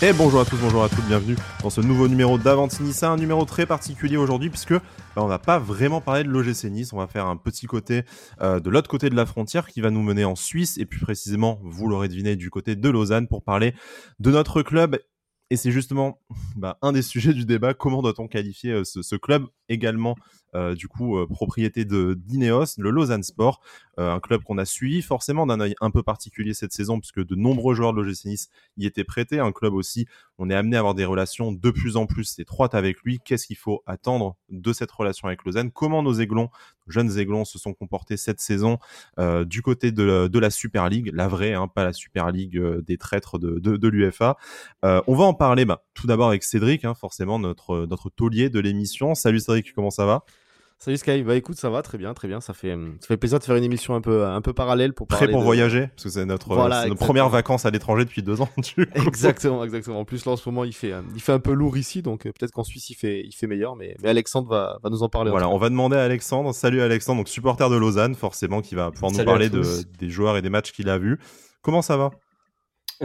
Et bonjour à tous, bonjour à toutes, bienvenue dans ce nouveau numéro d'Avanti Nice, un numéro très particulier aujourd'hui puisque bah, on va pas vraiment parler de l'OGC Nice, on va faire un petit côté euh, de l'autre côté de la frontière qui va nous mener en Suisse et plus précisément, vous l'aurez deviné, du côté de Lausanne pour parler de notre club et c'est justement bah, un des sujets du débat. Comment doit-on qualifier euh, ce, club également, euh, du coup, euh, propriété de d'Ineos, le Lausanne Sport, euh, un club qu'on a suivi forcément d'un œil un peu particulier cette saison, puisque de nombreux joueurs de l'OGC y étaient prêtés. Un club aussi, on est amené à avoir des relations de plus en plus étroites avec lui. Qu'est-ce qu'il faut attendre de cette relation avec Lausanne? Comment nos aiglons, jeunes aiglons, se sont comportés cette saison euh, du côté de, de, la Super League, la vraie, hein, pas la Super League des traîtres de, de, de l'UFA. on va en parler bah, tout d'abord avec Cédric, hein, forcément notre, notre taulier de l'émission. Salut Cédric, comment ça va? Salut Sky, bah écoute, ça va très bien, très bien. Ça fait, ça fait plaisir de faire une émission un peu, un peu parallèle pour prêt pour de... voyager, parce que c'est notre, voilà, nos premières vacances à l'étranger depuis deux ans. exactement, exactement. En plus là en ce moment il fait, il fait un peu lourd ici, donc euh, peut-être qu'en Suisse il fait, il fait meilleur, mais, mais Alexandre va, va nous en parler. Voilà, on va demander à Alexandre. Salut Alexandre, donc supporter de Lausanne, forcément, qui va pouvoir nous parler de, des joueurs et des matchs qu'il a vus. Comment ça va? euh,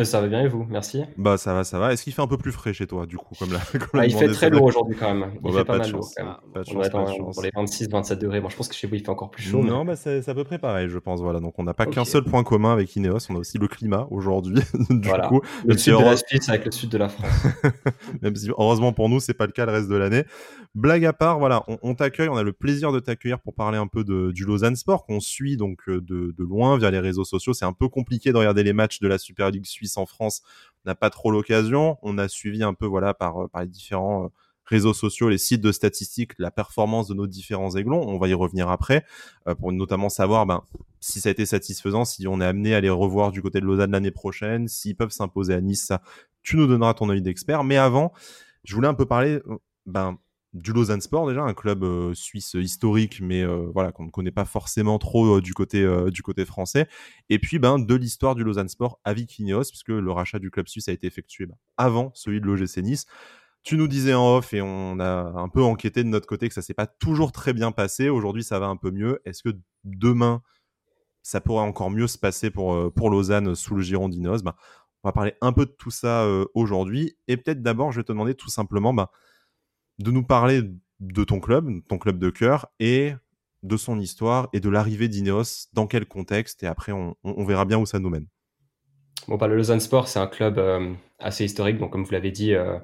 ça va bien et vous? Merci. Bah ça va, ça va. Est-ce qu'il fait un peu plus frais chez toi du coup comme comme ah, Il fait très lourd aujourd'hui quand même. Il bon, fait bah, pas, pas mal lourd quand même. Pas on chance, attend pas de chance. pour les 26-27 degrés. Bon, je pense que chez vous il fait encore plus chaud. Non, mais... bah c'est à peu près pareil, je pense. Voilà, donc on n'a pas qu'un seul point commun avec Ineos, on a aussi le climat aujourd'hui. du Voilà. coup, Le sud de la Suisse avec le sud de la France. même si heureusement pour nous, c'est pas le cas le reste de l'année. Blague à part, voilà, on, on t'accueille, on a le plaisir de t'accueillir pour parler un peu de, du Lausanne Sport qu'on suit donc euh, de, de loin via les réseaux sociaux. C'est un peu compliqué de regarder les matchs de la Super League suisse en France. N'a pas trop l'occasion. On a suivi un peu voilà par, euh, les différents euh, réseaux sociaux, les sites de statistiques, la performance de nos différents aiglons. On va y revenir après euh, pour notamment savoir ben, si ça a été satisfaisant, si on est amené à les revoir du côté de Lausanne l'année prochaine, s'ils peuvent s'imposer à Nice. Ça, tu nous donneras ton œil d'expert. Mais avant, je voulais un peu parler ben, du Lausanne Sport déjà, un club euh, suisse historique, mais euh, voilà qu'on ne connaît pas forcément trop euh, du côté du côté français. Et puis ben de l'histoire du Lausanne Sport avec Ineos, puisque le rachat du club suisse a été effectué ben, avant celui de l'OGC Nice. Tu nous disais en off et on a un peu enquêté de notre côté que ça s'est pas toujours très bien passé. Aujourd'hui, ça va un peu mieux. Est-ce que demain, ça pourrait encore mieux se passer pour, pour Lausanne sous le giron d'Ineos Ben, On va parler un peu de tout ça aujourd'hui. Et peut-être d'abord, je vais te demander tout simplement ben, de nous parler de ton club, ton club de cœur, et de son histoire et de l'arrivée d'Ineos, dans quel contexte, et après on, verra bien où ça nous mène. Bon, bah, le Lausanne Sport, c'est un club euh, assez historique, comme vous l'avez dit, euh,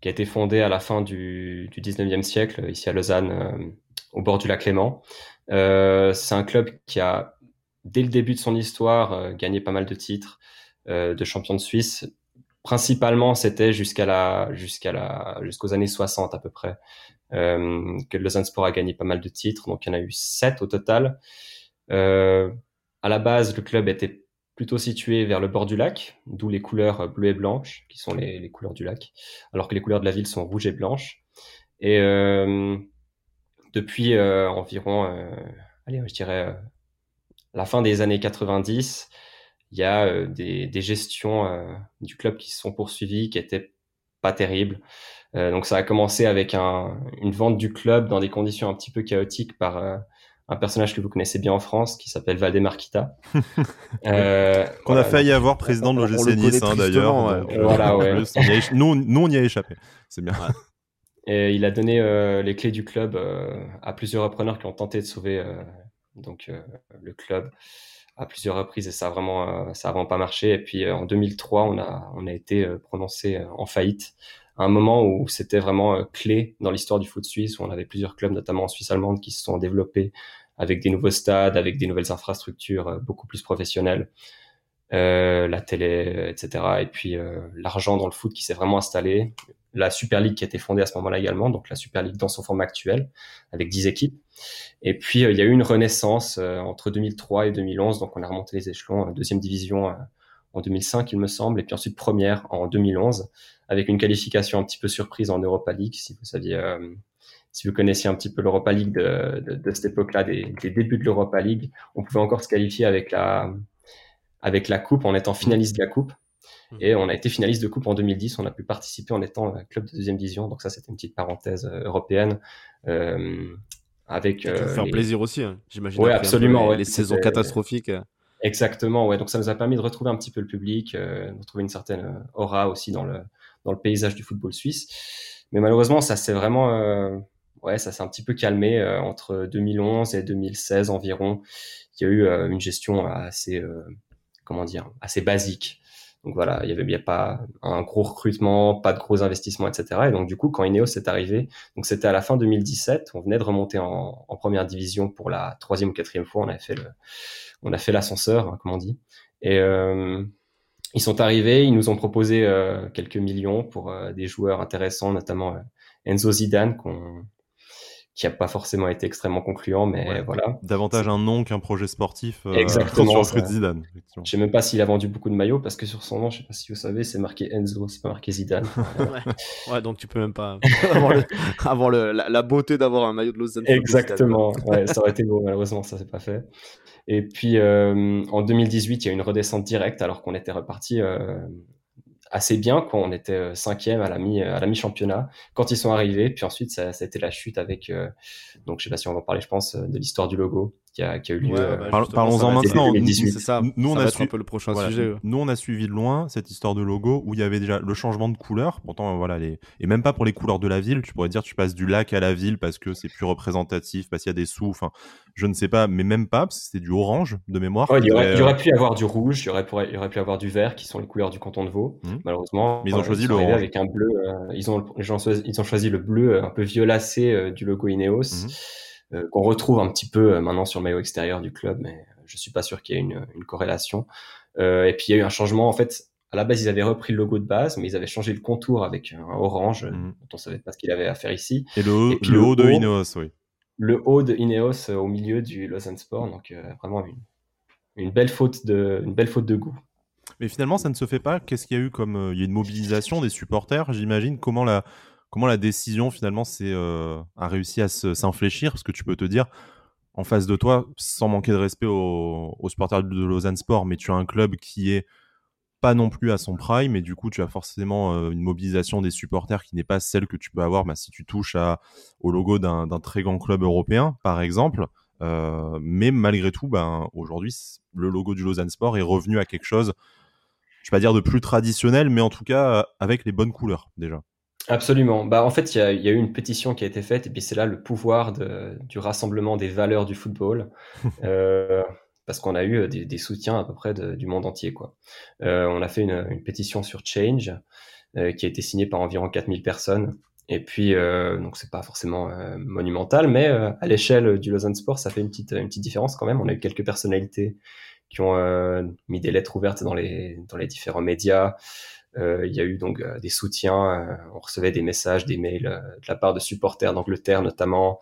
qui a été fondé à la fin du, du 19e siècle, ici à Lausanne, euh, au bord du lac Léman. C'est un club qui a, dès le début de son histoire, gagné pas mal de titres de champion de Suisse. Principalement, c'était jusqu'à la, jusqu'à la, jusqu'aux années 60 à peu près, euh, que Lausanne Sport a gagné pas mal de titres. Donc, il y en a eu sept au total. Euh, à la base, le club était plutôt situé vers le bord du lac, d'où les couleurs bleues et blanches, qui sont les, les couleurs du lac, alors que les couleurs de la ville sont rouges et blanches. Et euh, depuis environ, allez, je dirais, la fin des années 90, il y a euh, des, des gestions euh, du club qui se sont poursuivies, qui étaient pas terribles. Euh, donc ça a commencé avec un, une vente du club dans des conditions un petit peu chaotiques par euh, un personnage que vous connaissez bien en France qui s'appelle Valdemar Kita. Euh, Qu'on voilà, a failli avoir président de l'OGC Nice hein, d'ailleurs. ouais. euh, Voilà, ouais. nous, nous, on y a échappé. C'est bien. Et il a donné euh, les clés du club euh, à plusieurs repreneurs qui ont tenté de sauver euh, donc euh, le club à plusieurs reprises et ça a vraiment euh, ça a vraiment pas marché. Et puis euh, en 2003, on a on a été euh, prononcé en faillite à un moment où c'était vraiment clé dans l'histoire du foot suisse où on avait plusieurs clubs notamment en Suisse allemande qui se sont développés avec des nouveaux stades, avec des nouvelles infrastructures beaucoup plus professionnelles. Euh, la télé, etc. Et puis euh, l'argent dans le foot qui s'est vraiment installé, la Super League qui a été fondée à ce moment-là également, donc la Super League dans son format actuel, avec 10 équipes. Et puis, euh, il y a eu une renaissance euh, entre 2003 et 2011, donc on a remonté les échelons, euh, deuxième division euh, en 2005, il me semble, et puis ensuite première en 2011, avec une qualification un petit peu surprise en Europa League, si vous saviez, euh, si vous connaissiez un petit peu l'Europa League de, de, de cette époque-là, des, des débuts de l'Europa League, on pouvait encore se qualifier avec la, avec la coupe en étant finaliste de la coupe. Et on a été finaliste de coupe en 2010. On a pu participer en étant un club de deuxième division. Donc ça, c'était une petite parenthèse euh, européenne euh, avec euh, faire les- plaisir aussi, hein, j'imagine. Ouais, absolument, Les, ouais, les c'était- saisons catastrophiques. euh. Exactement, ouais. Donc ça nous a permis de retrouver un petit peu le public, de retrouver une certaine aura aussi dans le, dans le paysage du football suisse. Mais malheureusement, ça s'est vraiment, ouais, ça s'est un petit peu calmé entre 2011 et 2016 environ. Il y a eu une gestion assez, comment dire, assez basique donc voilà, il y avait, y a pas un gros recrutement, pas de gros investissements, etc. Et donc du coup, quand Ineos est arrivé, donc c'était à la fin 2017, on venait de remonter en, en, première division pour la troisième ou quatrième fois. On a fait le, on a fait l'ascenseur, hein, comme on dit. Et euh, ils sont arrivés, ils nous ont proposé euh, quelques millions pour euh, des joueurs intéressants, notamment euh, Enzo Zidane, qu'on qui a pas forcément été extrêmement concluant, mais voilà. Davantage un nom qu'un projet sportif. Euh, Exactement. Sur Zidane. Je sais même pas s'il a vendu beaucoup de maillots parce que sur son nom, je sais pas si vous savez, c'est marqué Enzo, c'est pas marqué Zidane. ouais. donc tu peux même pas avoir, le, la, beauté d'avoir un maillot de Lausanne. Exactement. ouais, ça aurait été beau, malheureusement, ça s'est pas fait. Et puis euh, en 2018, il y a eu une redescente directe alors qu'on était reparti. Euh, assez bien quand on était euh, cinquième à la mi à la mi championnat quand ils sont arrivés puis ensuite ça, ça a été la chute avec euh, donc je sais pas si on va en parler je pense de l'histoire du logo qui a, qui a eu lieu. Euh, bah, parlons-en maintenant. C'est ça. Nous, on a un peu le prochain sujet. Nous, on a suivi de loin cette histoire de logo où il y avait déjà le changement de couleur. Pourtant, voilà, les... et même pas pour les couleurs de la ville. Tu pourrais dire, tu passes du lac à la ville parce que c'est plus représentatif, parce qu'il y a des sous. Enfin, je ne sais pas, mais même pas parce que c'était du orange de mémoire. il, y aurait, il, y aurait, pu y avoir du rouge, il y aurait, il y aurait pu avoir du vert qui sont les couleurs du canton de Vaud. Mmh. Malheureusement, mais ils ont choisi le orange. avec un bleu. Euh, ils ont, ils ont choisi le bleu euh, un peu violacé du logo Ineos. Mmh. Euh, qu'on retrouve un petit peu euh, maintenant sur le maillot extérieur du club, mais je suis pas sûr qu'il y ait une, une corrélation. Euh, et puis il y a eu un changement. En fait, à la base, ils avaient repris le logo de base, mais ils avaient changé le contour avec un orange, mmh. dont on savait pas ce qu'il avait à faire ici. Et le haut, le, haut de Ineos, oui. Le haut de Ineos au milieu du Lausanne Sport, donc vraiment une, une, belle faute de, une belle faute de goût. Mais finalement, ça ne se fait pas. Qu'est-ce qu'il y a eu comme il y a une mobilisation des supporters, j'imagine? Comment la comment la décision finalement c'est euh, a réussi à s'infléchir? Parce que tu peux te dire en face de toi sans manquer de respect aux, supporters de Lausanne Sport mais tu as un club qui est pas non plus à son prime et du coup tu as forcément euh, une mobilisation des supporters qui n'est pas celle que tu peux avoir bah, si tu touches au logo d'un très grand club européen par exemple euh, mais malgré tout ben, aujourd'hui le logo du Lausanne Sport est revenu à quelque chose je vais pas dire de plus traditionnel mais en tout cas avec les bonnes couleurs déjà Absolument. Bah, en fait, il y a, y a, eu une pétition qui a été faite, et puis c'est là le pouvoir de, du rassemblement des valeurs du football, euh, parce qu'on a eu euh, des, des, soutiens à peu près de, du monde entier. Quoi. Euh, on a fait une, une, pétition sur Change, euh, qui a été signée par environ 4000 personnes. Et puis, euh, donc c'est pas forcément euh, monumental, mais à l'échelle du Lausanne Sport, ça fait une petite, une petite différence quand même. On a eu quelques personnalités qui ont mis des lettres ouvertes dans les, dans les différents médias. Euh, il y a eu donc euh, des soutiens, euh, on recevait des messages, des mails de la part de supporters d'Angleterre notamment.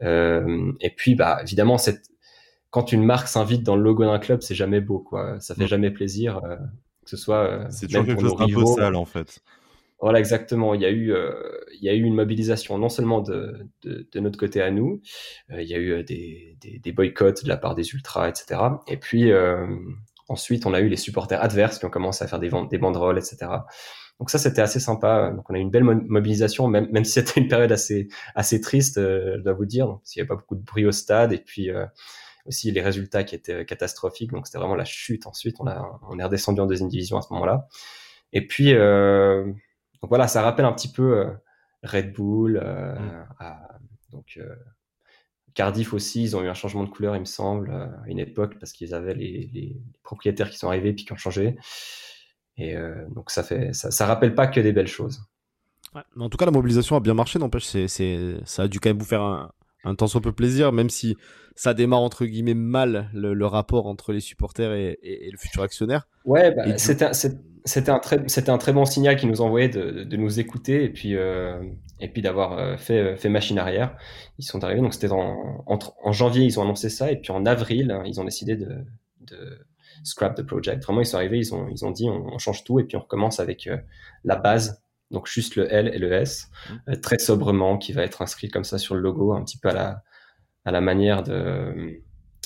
et puis, bah, évidemment, cette, quand une marque s'invite dans le logo d'un club, c'est jamais beau, quoi. Ça fait mm. jamais plaisir, que ce soit. c'est toujours quelque chose d'un peu sale, en fait. Voilà, exactement. Il y a eu, il y a eu une mobilisation non seulement de, de, de notre côté à nous, il y a eu des, des, des, boycotts de la part des ultras, etc. Et puis, Ensuite, on a eu les supporters adverses qui ont commencé à faire des, des banderoles, etc. Donc ça, c'était assez sympa. Donc on a eu une belle mobilisation, même, même si c'était une période assez, assez triste, euh, je dois vous dire. s'il n'y avait pas beaucoup de bruit au stade et puis euh, aussi les résultats qui étaient catastrophiques. Donc c'était vraiment la chute. Ensuite, on, a, on est redescendu en deuxième division à ce moment-là. Et puis, euh, donc voilà, ça rappelle un petit peu Red Bull. Mm. À, donc Cardiff aussi, ils ont eu un changement de couleur, il me semble, euh, à une époque, parce qu'ils avaient les, propriétaires qui sont arrivés puis qui ont changé. Et euh, donc ça fait, ça, rappelle pas que des belles choses. en tout cas, la mobilisation a bien marché, n'empêche, ça a dû quand même vous faire un, un temps soit peu plaisir, même si ça démarre entre guillemets mal le, rapport entre les supporters et, le futur actionnaire. Ouais, bah, c'était, un très, c'était un très bon signal qu'ils nous envoyaient de, de nous écouter et puis euh, et puis d'avoir euh, fait, fait machine arrière. Ils sont arrivés, donc c'était en, en, janvier ils ont annoncé ça et puis en avril ils ont décidé de, de scrap the project. Vraiment ils sont arrivés, ils ont ils ont dit on, change tout et puis on recommence avec euh, la base. Donc juste le L et le S, mmh. très sobrement, qui va être inscrit comme ça sur le logo, un petit peu à la à la manière de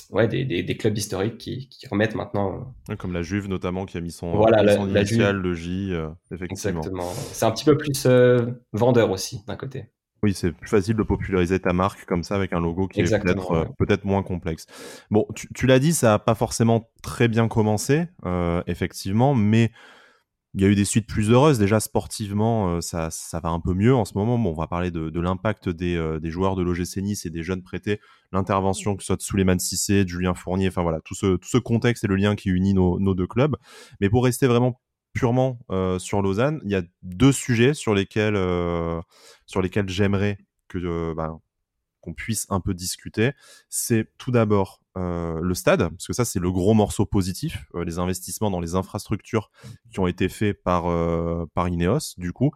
ouais, des, des, des, clubs historiques qui, qui remettent maintenant. Euh, comme la Juve notamment qui a mis son, voilà, son initial, le J, euh, effectivement. Exactement. C'est un petit peu plus euh, vendeur aussi d'un côté. Oui, c'est plus facile de populariser ta marque comme ça avec un logo qui est peut-être euh, moins complexe. Bon, tu, tu l'as dit, ça a pas forcément très bien commencé, euh, effectivement, mais il y a eu des suites plus heureuses. Déjà sportivement, euh, ça, ça va un peu mieux en ce moment. Bon, on va parler de, l'impact des, euh, des, joueurs de l'OGC Nice et des jeunes prêtés, l'intervention que ce soit de Souleymane Cissé, de Julien Fournier, enfin voilà, tout ce, tout ce contexte et le lien qui unit nos, nos deux clubs. Mais pour rester vraiment purement euh, sur Lausanne, il y a deux sujets sur lesquels, sur lesquels j'aimerais que bah, qu'on puisse un peu discuter. C'est tout d'abord euh, le stade, parce que ça c'est le gros morceau positif, euh, les investissements dans les infrastructures qui ont été faits par par Ineos du coup.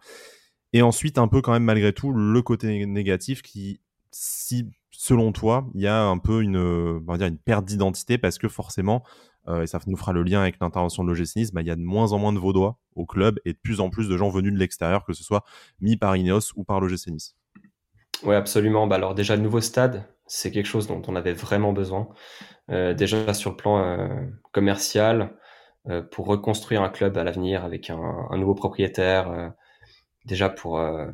Et ensuite un peu quand même malgré tout le côté négatif qui si selon toi, il y a un peu une, on va dire une perte d'identité parce que forcément, euh, et ça nous fera le lien avec l'intervention de l'OGC bah, il y a de moins en moins de Vaudois au club et de plus en plus de gens venus de l'extérieur, que ce soit mis par Ineos ou par l'OGC. Oui, absolument. Bah, alors déjà, le nouveau stade, c'est quelque chose dont on avait vraiment besoin. Euh, déjà sur le plan euh, commercial, euh, pour reconstruire un club à l'avenir avec un, un, nouveau propriétaire. Euh, déjà pour... Euh,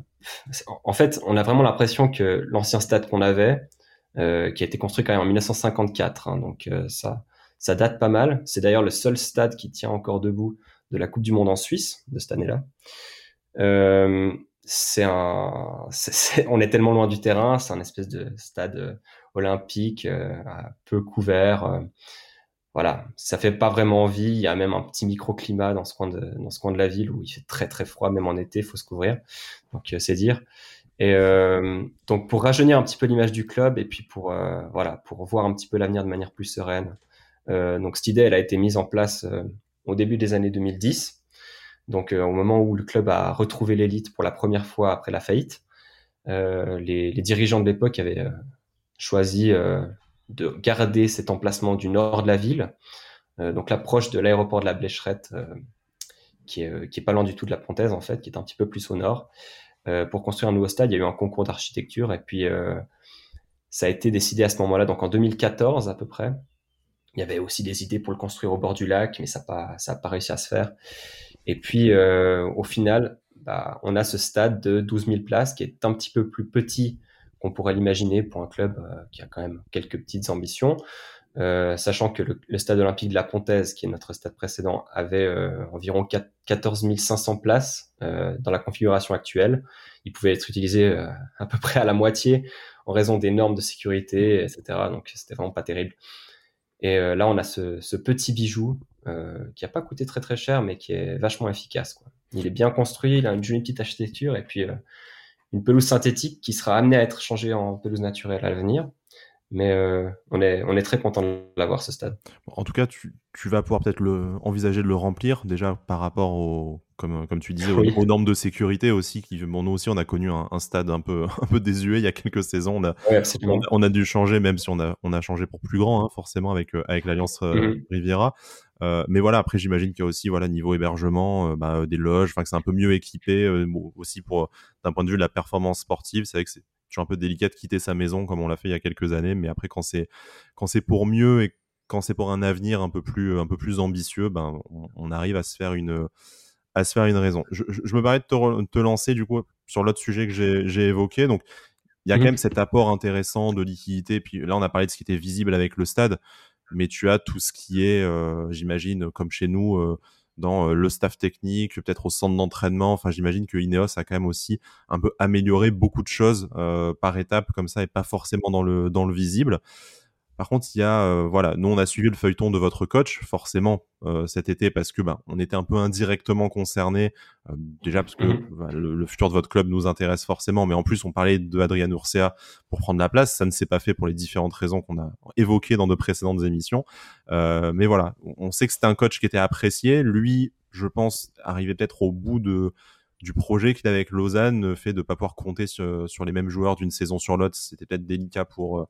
en fait, on a vraiment l'impression que l'ancien stade qu'on avait, qui a été construit quand même en 1954, hein, donc ça, ça date pas mal. C'est d'ailleurs le seul stade qui tient encore debout de la Coupe du Monde en Suisse de cette année-là. C'est un, c'est, on est tellement loin du terrain, c'est un espèce de stade euh, olympique euh, peu couvert. Euh, voilà, ça fait pas vraiment envie. Il y a même un petit microclimat dans ce coin de dans ce coin de la ville où il fait très très froid, même en été, il faut se couvrir. Donc euh, c'est dire. Et donc pour rajeunir un petit peu l'image du club et puis pour voilà pour voir un petit peu l'avenir de manière plus sereine, donc cette idée, elle a été mise en place au début des années 2010. Donc euh, au moment où le club a retrouvé l'élite pour la première fois après la faillite, les, les, dirigeants de l'époque avaient choisi de garder cet emplacement du nord de la ville, donc l'approche de l'aéroport de la Blécherette, qui est, qui est pas loin du tout de la Pontaise en fait, qui est un petit peu plus au nord. pour construire un nouveau stade, il y a eu un concours d'architecture et puis ça a été décidé à ce moment-là, donc en 2014 à peu près, il y avait aussi des idées pour le construire au bord du lac, mais ça n'a pas, ça pas réussi à se faire. Et puis, euh, au final, bah, on a ce stade de 12 000 places qui est un petit peu plus petit qu'on pourrait l'imaginer pour un club euh, qui a quand même quelques petites ambitions. Euh, sachant que le, stade olympique de la Pontaise, qui est notre stade précédent, avait euh, environ 4, 14 500 places dans la configuration actuelle. Il pouvait être utilisé à peu près à la moitié en raison des normes de sécurité, etc. Donc c'était vraiment pas terrible. Et euh, là, on a ce, ce petit bijou euh, qui n'a pas coûté très très cher, mais qui est vachement efficace. Quoi. Il est bien construit, il a une jolie petite architecture et puis euh, une pelouse synthétique qui sera amenée à être changée en pelouse naturelle à l'avenir. Mais euh, on, est, on est très content de l'avoir ce stade. En tout cas, tu, tu vas pouvoir peut-être le, envisager de le remplir déjà par rapport au, comme, comme tu disais, oui. aux, aux, normes de sécurité aussi. Qui, bon, nous aussi, on a connu un, un, stade un peu, un peu désuet il y a quelques saisons. On a, ouais, on, on, a dû changer, même si on a, on a changé pour plus grand, hein, forcément, avec, euh, avec l'Alliance euh, mm -hmm. Riviera. Euh, mais voilà, après, j'imagine qu'il y a aussi, voilà, niveau hébergement, euh, bah, des loges, enfin, que c'est un peu mieux équipé euh, aussi pour, d'un point de vue de la performance sportive. C'est vrai que c'est toujours un peu délicat de quitter sa maison comme on l'a fait il y a quelques années. Mais après, quand c'est, quand c'est pour mieux et quand c'est pour un avenir un peu plus, un peu plus ambitieux, ben, on, on arrive à se faire une, à se faire une raison. Je, je, je me permets de te, te, lancer du coup sur l'autre sujet que j'ai évoqué. Donc, il y a mmh. quand même cet apport intéressant de liquidité. Puis là, on a parlé de ce qui était visible avec le stade, mais tu as tout ce qui est, euh, j'imagine, comme chez nous, euh, dans euh, le staff technique, peut-être au centre d'entraînement. Enfin, j'imagine que Ineos a quand même aussi un peu amélioré beaucoup de choses euh, par étape comme ça et pas forcément dans le dans le visible. Par contre, il y a, euh, voilà, nous on a suivi le feuilleton de votre coach forcément euh, cet été parce que ben on était un peu indirectement concernés euh, déjà parce que mmh. ben, le, le, futur de votre club nous intéresse forcément, mais en plus on parlait de Adrien Urcea pour prendre la place, ça ne s'est pas fait pour les différentes raisons qu'on a évoquées dans de précédentes émissions. Euh, mais voilà, on sait que c'était un coach qui était apprécié. Lui, je pense, arrivait peut-être au bout de du projet qu'il avait avec Lausanne, fait de pas pouvoir compter sur, sur les mêmes joueurs d'une saison sur l'autre, c'était peut-être délicat pour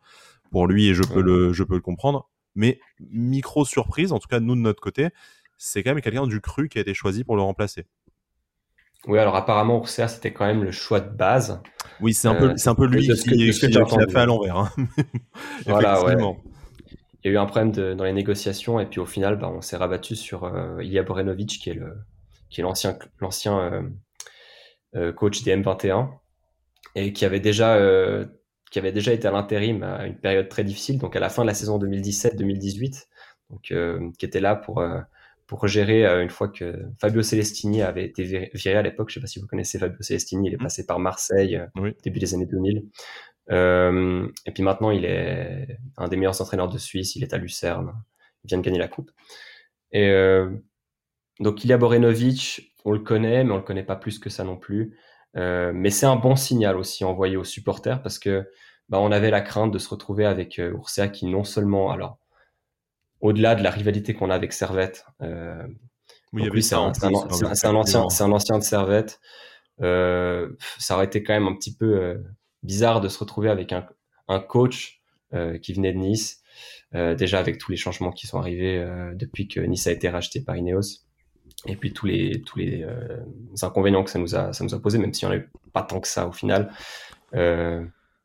pour lui et je peux, ouais. le, je peux le comprendre. Mais micro surprise, en tout cas nous de notre côté, c'est quand même quelqu'un du cru qui a été choisi pour le remplacer. Oui, alors apparemment Ursea c'était quand même le choix de base. Oui, c'est un peu, euh, c'est un peu lui qui, que, qui, l'a fait à l'envers. Hein. voilà, ouais. Il y a eu un problème de, dans les négociations et puis au final, bah, on s'est rabattu sur euh, Ilya Borenovic qui est le, qui est l'ancien, l'ancien euh, euh, coach des M21 et qui avait déjà qui avait déjà été à l'intérim à une période très difficile, donc à la fin de la saison 2017-2018, donc qui était là pour pour gérer une fois que Fabio Celestini avait été viré à l'époque. Je sais pas si vous connaissez Fabio Celestini, il est mmh. passé par Marseille début des années 2000. Euh, et puis maintenant, il est un des meilleurs entraîneurs de Suisse. Il est à Lucerne. Il vient de gagner la coupe. Et euh, donc, Ilya Borenovic, on le connaît, mais on le connaît pas plus que ça non plus. Euh, mais c'est un bon signal aussi envoyé aux supporters parce que bah, on avait la crainte de se retrouver avec euh, Ursia qui non seulement, alors au-delà de la rivalité qu'on a avec Servette, euh, oui, c'est un, un, ancien, c'est un ancien de Servette. Euh, ça aurait été quand même un petit peu euh, bizarre de se retrouver avec un, un coach qui venait de Nice, déjà avec tous les changements qui sont arrivés depuis que Nice a été racheté par Ineos, et puis tous les tous les inconvénients que ça nous a ça nous a posé, même si on n'avait pas tant que ça au final, ça,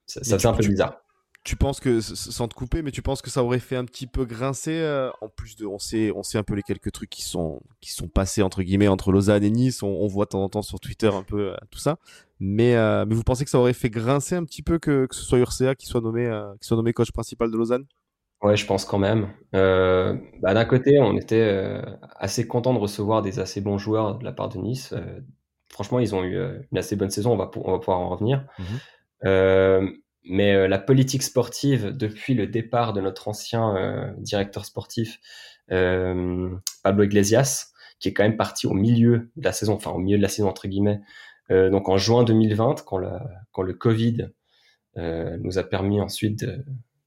ça faisait un peu bizarre tu penses que sans te couper, mais tu penses que ça aurait fait un petit peu grincer en plus de on sait on sait un peu les quelques trucs qui sont qui sont passés entre guillemets entre Lausanne et Nice, on, voit de temps en temps sur Twitter un peu tout ça. Mais, euh, mais vous pensez que ça aurait fait grincer un petit peu que, que ce soit Urca qui soit nommé, euh, qui soit nommé coach principal de Lausanne? Ouais, je pense quand même. Euh, bah, D'un côté, on était euh, assez content de recevoir des assez bons joueurs de la part de Nice. Euh, franchement, ils ont eu une assez bonne saison. On va, on va pouvoir en revenir. Mmh mais la politique sportive, depuis le départ de notre ancien directeur sportif, Pablo Iglesias, qui est quand même parti au milieu de la saison, enfin au milieu de la saison entre guillemets, donc en juin 2020, quand, quand le Covid nous a permis ensuite de,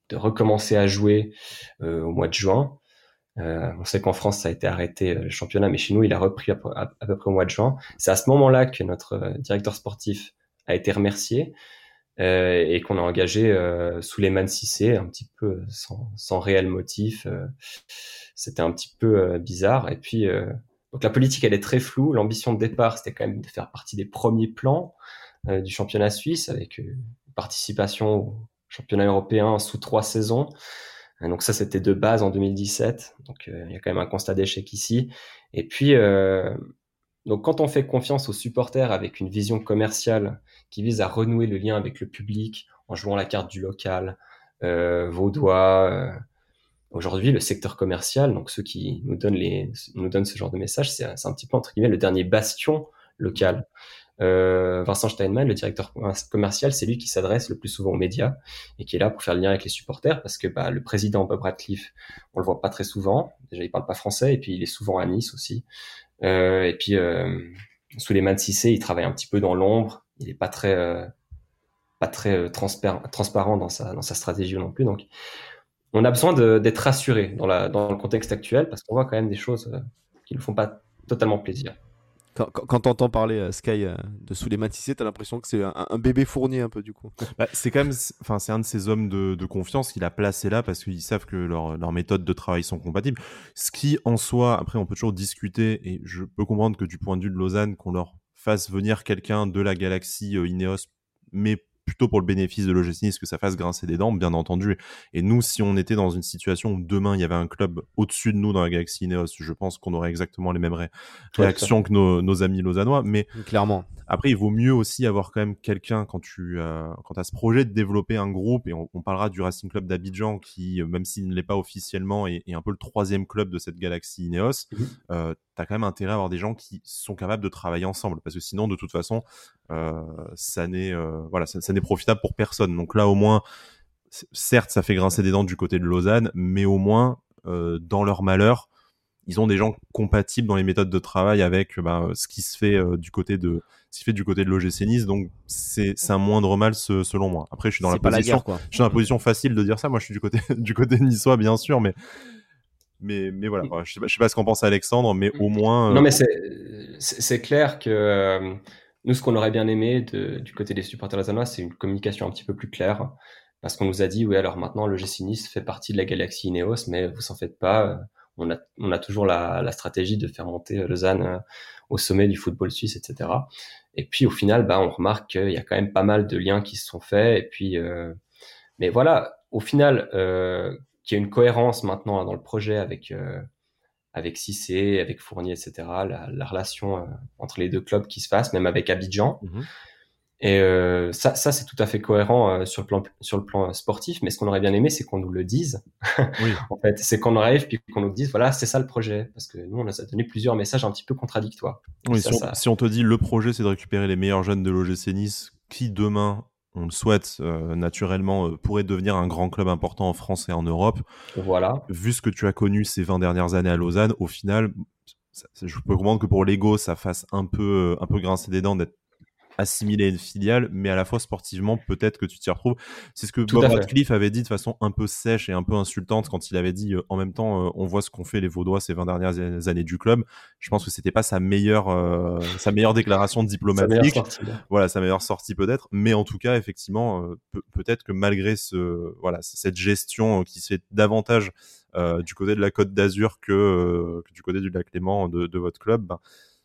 de recommencer à jouer euh, au mois de juin. Euh, on sait qu'en France, ça a été arrêté le championnat, mais chez nous, il a repris à, peu près au mois de juin. C'est à ce moment-là que notre directeur sportif a été remercié euh, et qu'on a engagé euh, Souleymane Sissé, un petit peu sans, sans réel motif. C'était un petit peu bizarre. Et puis, donc la politique, elle est très floue. L'ambition de départ, c'était quand même de faire partie des premiers plans euh, du championnat suisse avec participation championnat européen sous trois saisons. Euh, donc ça, c'était de base en 2017. Donc euh, il y a quand même un constat d'échec ici. Et puis, donc quand on fait confiance aux supporters avec une vision commerciale qui vise à renouer le lien avec le public en jouant la carte du local, vaudois, Aujourd'hui, le secteur commercial, donc ceux qui nous donnent, nous donnent ce genre de message, c'est un petit peu entre guillemets le dernier bastion local. Euh, Vincent Steinman, le directeur commercial, c'est lui qui s'adresse le plus souvent aux médias et qui est là pour faire le lien avec les supporters parce que bah, le président Bob Radcliffe, on le voit pas très souvent. Déjà, il parle pas français et puis il est souvent à Nice aussi. Euh, et puis euh, Souleymane Sissé, il travaille un petit peu dans l'ombre. Il est pas très euh, pas très euh, transparent dans sa dans sa stratégie non plus. Donc on a besoin d'être rassuré dans, dans, le contexte actuel parce qu'on voit quand même des choses euh, qui ne font pas totalement plaisir. Quand, quand, tu entends parler euh, Sky euh, de Souleymane Sissé, tu as l'impression que c'est un, bébé fourni un peu du coup. Bah, c'est quand même, enfin c'est un de ces hommes de, confiance qu'il a placé là parce qu'ils savent que leurs méthodes de travail sont compatibles. Ce qui en soi, après on peut toujours discuter et je peux comprendre que du point de vue de Lausanne, qu'on leur fasse venir quelqu'un de la galaxie Ineos, mais plutôt pour le bénéfice de l'OGC que ça fasse grincer des dents, bien entendu. Et nous, si on était dans une situation où demain il y avait un club au-dessus de nous dans la galaxie Ineos, je pense qu'on aurait exactement les mêmes réactions que nos, nos, amis lausannois. Mais clairement, après, il vaut mieux aussi avoir quand même quelqu'un quand tu euh, quand as ce projet de développer un groupe et on, parlera du Racing Club d'Abidjan qui, euh, même s'il ne l'est pas officiellement, est, un peu le troisième club de cette galaxie Ineos. Mhm. Euh, tu as quand même intérêt à avoir des gens qui sont capables de travailler ensemble parce que sinon, de toute façon, euh, ça n'est voilà, ça, ça n'est profitable pour personne. Donc là, au moins, certes, ça fait grincer des dents du côté de Lausanne, mais au moins, dans leur malheur, ils ont des gens compatibles dans les méthodes de travail avec bah, ce qui se fait euh, du côté de ce qui fait du côté de l'OGC Nice. Donc c'est un moindre mal selon moi. Après je suis dans la position je suis dans la position facile de dire ça. Moi je suis du côté du côté niçois bien sûr mais mais mais voilà. Je sais pas, sais pas ce qu'en pense Alexandre mais au moins non euh, mais c'est clair que euh, nous ce qu'on aurait bien aimé de, du côté des supporters lausannois c'est une communication un petit peu plus claire. Parce qu'on nous a dit oui alors maintenant le Nice fait partie de la galaxie Ineos mais vous s'en faites pas. On a, on a toujours la, la, stratégie de faire monter euh, Lausanne euh, au sommet du football suisse, etc. Et puis au final, bah, on remarque qu'il y a quand même pas mal de liens qui se sont faits. Et puis, euh, mais voilà, au final, euh, qu'il y a une cohérence maintenant dans le projet avec euh, avec Cissé, avec Fournier, etc. La, la relation entre les deux clubs qui se passe, même avec Abidjan. Mhm. Et euh, ça, ça c'est tout à fait cohérent euh, sur le plan sur le plan sportif. Mais ce qu'on aurait bien aimé, c'est qu'on nous le dise. Oui. en fait, c'est qu'on arrive puis qu'on nous dise voilà, c'est ça le projet. Parce que nous, on a donné plusieurs messages un petit peu contradictoires. Oui, si, on, te dit le projet, c'est de récupérer les meilleurs jeunes de l'OGC Nice, qui demain on le souhaite euh, naturellement, pourrait devenir un grand club important en France et en Europe. Voilà. Vu ce que tu as connu ces 20 dernières années à Lausanne, au final, je peux comprendre que pour l'ego, ça fasse un peu, un peu grincer des dents d'être assimilé à une filiale, mais à la fois sportivement, peut-être que tu t'y retrouves. C'est ce que Bob Radcliffe avait dit de façon un peu sèche et un peu insultante quand il avait dit euh, en même temps, euh, on voit ce qu'ont fait les Vaudois ces 20 dernières années du club. Je pense que c'était pas sa meilleure, euh, sa meilleure déclaration diplomatique. Sa sortie, voilà, sa meilleure sortie peut-être, mais en tout cas, effectivement, peut-être que malgré ce, voilà, cette gestion qui se fait davantage du côté de la Côte d'Azur que, que, du côté du lac Léman de, de votre club, ben,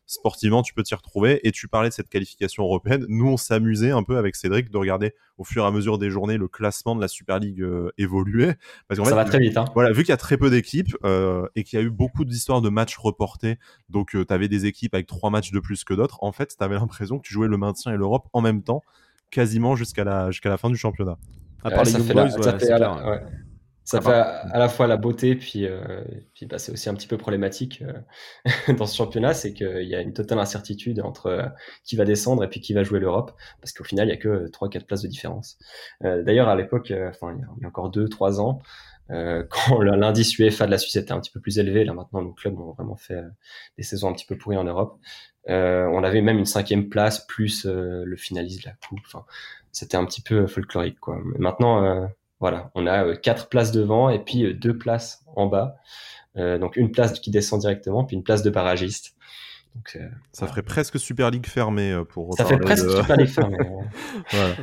sportivement, tu peux t'y retrouver. Et tu parlais de cette qualification européenne. Nous, on s'amusait un peu avec Cédric de regarder au fur et à mesure des journées le classement de la Super League euh, évoluer. Parce Ça va très vite. Hein. Voilà, vu qu'il y a très peu d'équipes euh, et qu'il y a eu beaucoup d'histoires de matchs reportés, donc euh, tu avais des équipes avec trois matchs de plus que d'autres, en fait, tu avais l'impression que tu jouais le maintien et l'Europe en même temps, quasiment jusqu'à la, jusqu'à la fin du championnat. À part les Young Boys, ouais, ça fait à, la fois la beauté, puis, euh, puis bah, c'est aussi un petit peu problématique euh, dans ce championnat, c'est qu'il y a une totale incertitude entre euh, qui va descendre et puis qui va jouer l'Europe, parce qu'au final, il y a que 3-4 places de différence. Euh, d'ailleurs, à l'époque, enfin, il y a encore 2-3 ans, quand l'indice UEFA de la Suisse était un petit peu plus élevé, là maintenant, nos clubs ont vraiment fait des saisons un petit peu pourries en Europe. on avait même une cinquième place plus le finaliste de la coupe. Enfin, c'était un petit peu folklorique, quoi. Mais maintenant voilà, on a euh, quatre places devant et puis euh, deux places en bas. Euh, donc une place qui descend directement, puis une place de barragiste. Donc, ça ferait presque Super League fermée pour. Ça fait presque Super League fermée. voilà.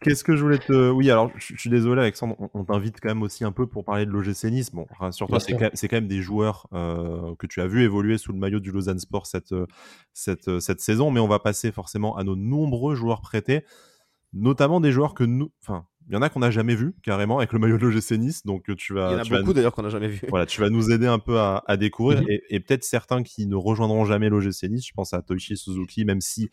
Qu'est-ce que je voulais te. Oui, alors je, suis désolé, Alexandre, on, t'invite quand même aussi un peu pour parler de l'OGC Nice. Bon, rassure-toi, c'est quand, quand, même des joueurs que tu as vu évoluer sous le maillot du Lausanne Sport cette, cette, cette saison, mais on va passer forcément à nos nombreux joueurs prêtés, notamment des joueurs que nous. Enfin, il y en a qu'on n'a jamais vu carrément avec le maillot de l'OGC Nice, donc euh, tu vas. Il y en a beaucoup d'ailleurs qu'on n'a jamais vu. Voilà, tu vas nous aider un peu à, découvrir mhm. et, peut-être certains qui ne rejoindront jamais l'OGC Nice. Je pense à Toichi Suzuki, même si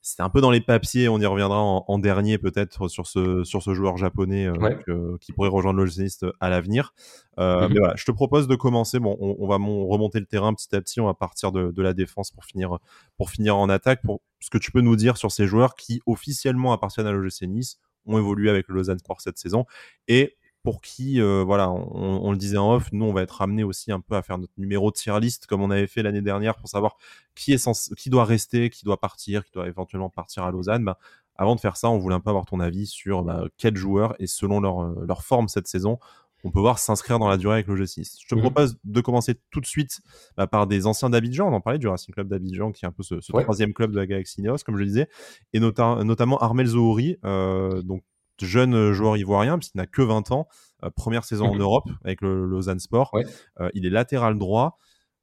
c'était un peu dans les papiers. On y reviendra en, dernier peut-être sur ce sur ce joueur japonais euh, qui pourrait rejoindre l'OGC Nice à l'avenir. Euh, mhm. Mais voilà, je te propose de commencer. Bon, on, va remonter le terrain petit à petit. On va partir de, de, la défense pour finir pour finir en attaque. Pour ce que tu peux nous dire sur ces joueurs qui officiellement appartiennent à l'OGC Nice ont évolué avec le Lausanne Sport cette saison et pour qui, euh, voilà, on, le disait en off, nous on va être amené aussi un peu à faire notre numéro de tier list comme on avait fait l'année dernière pour savoir qui est censé, qui doit rester, qui doit partir, qui doit éventuellement partir à Lausanne. Bah, avant de faire ça, on voulait un peu avoir ton avis sur bah, quels joueurs et selon leur, euh, leur forme cette saison, on peut voir s'inscrire dans la durée avec le G6. Je te mhm. propose de commencer tout de suite bah, par des anciens d'Abidjan. On en parlait du Racing Club d'Abidjan, qui est un peu ce, troisième club de la Galaxy Neos, comme je le disais, et notamment Armel Zohori, euh, donc jeune joueur ivoirien, puisqu'il n'a que 20 ans, euh, première saison en mhm. Europe avec le, Lausanne Sport. Euh, il est latéral droit.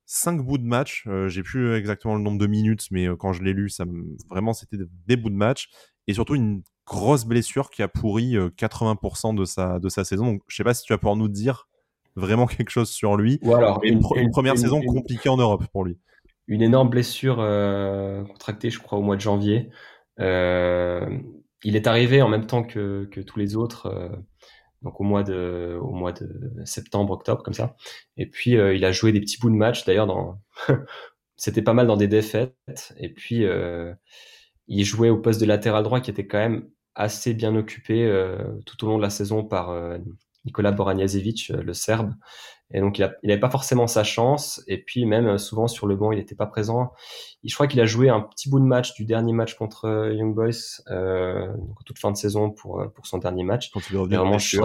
Cinq bouts de match, j'ai plus exactement le nombre de minutes, mais quand je l'ai lu, ça vraiment c'était des bouts de match et surtout une grosse blessure qui a pourri 80% de sa, de sa saison. Donc, je sais pas si tu vas pouvoir nous dire vraiment quelque chose sur lui. Ou alors, une, première saison compliquée en Europe pour lui. Une énorme blessure euh, contractée, je crois, au mois de janvier. Euh, il est arrivé en même temps que, que tous les autres, euh, donc au mois de, au mois de septembre, octobre, comme ça. Et puis il a joué des petits bouts de match. D'ailleurs, dans, c'était pas mal dans des défaites. Et puis il jouait au poste de latéral droit, qui était quand même assez bien occupé euh, tout au long de la saison par euh, Nicolas Boranjazevic, euh, le Serbe. Et donc, il n'avait pas forcément sa chance. Et puis, même souvent sur le banc, il n'était pas présent. je crois qu'il a joué un petit bout de match du dernier match contre Young Boys, euh, donc toute fin de saison pour, pour son dernier match. Quand il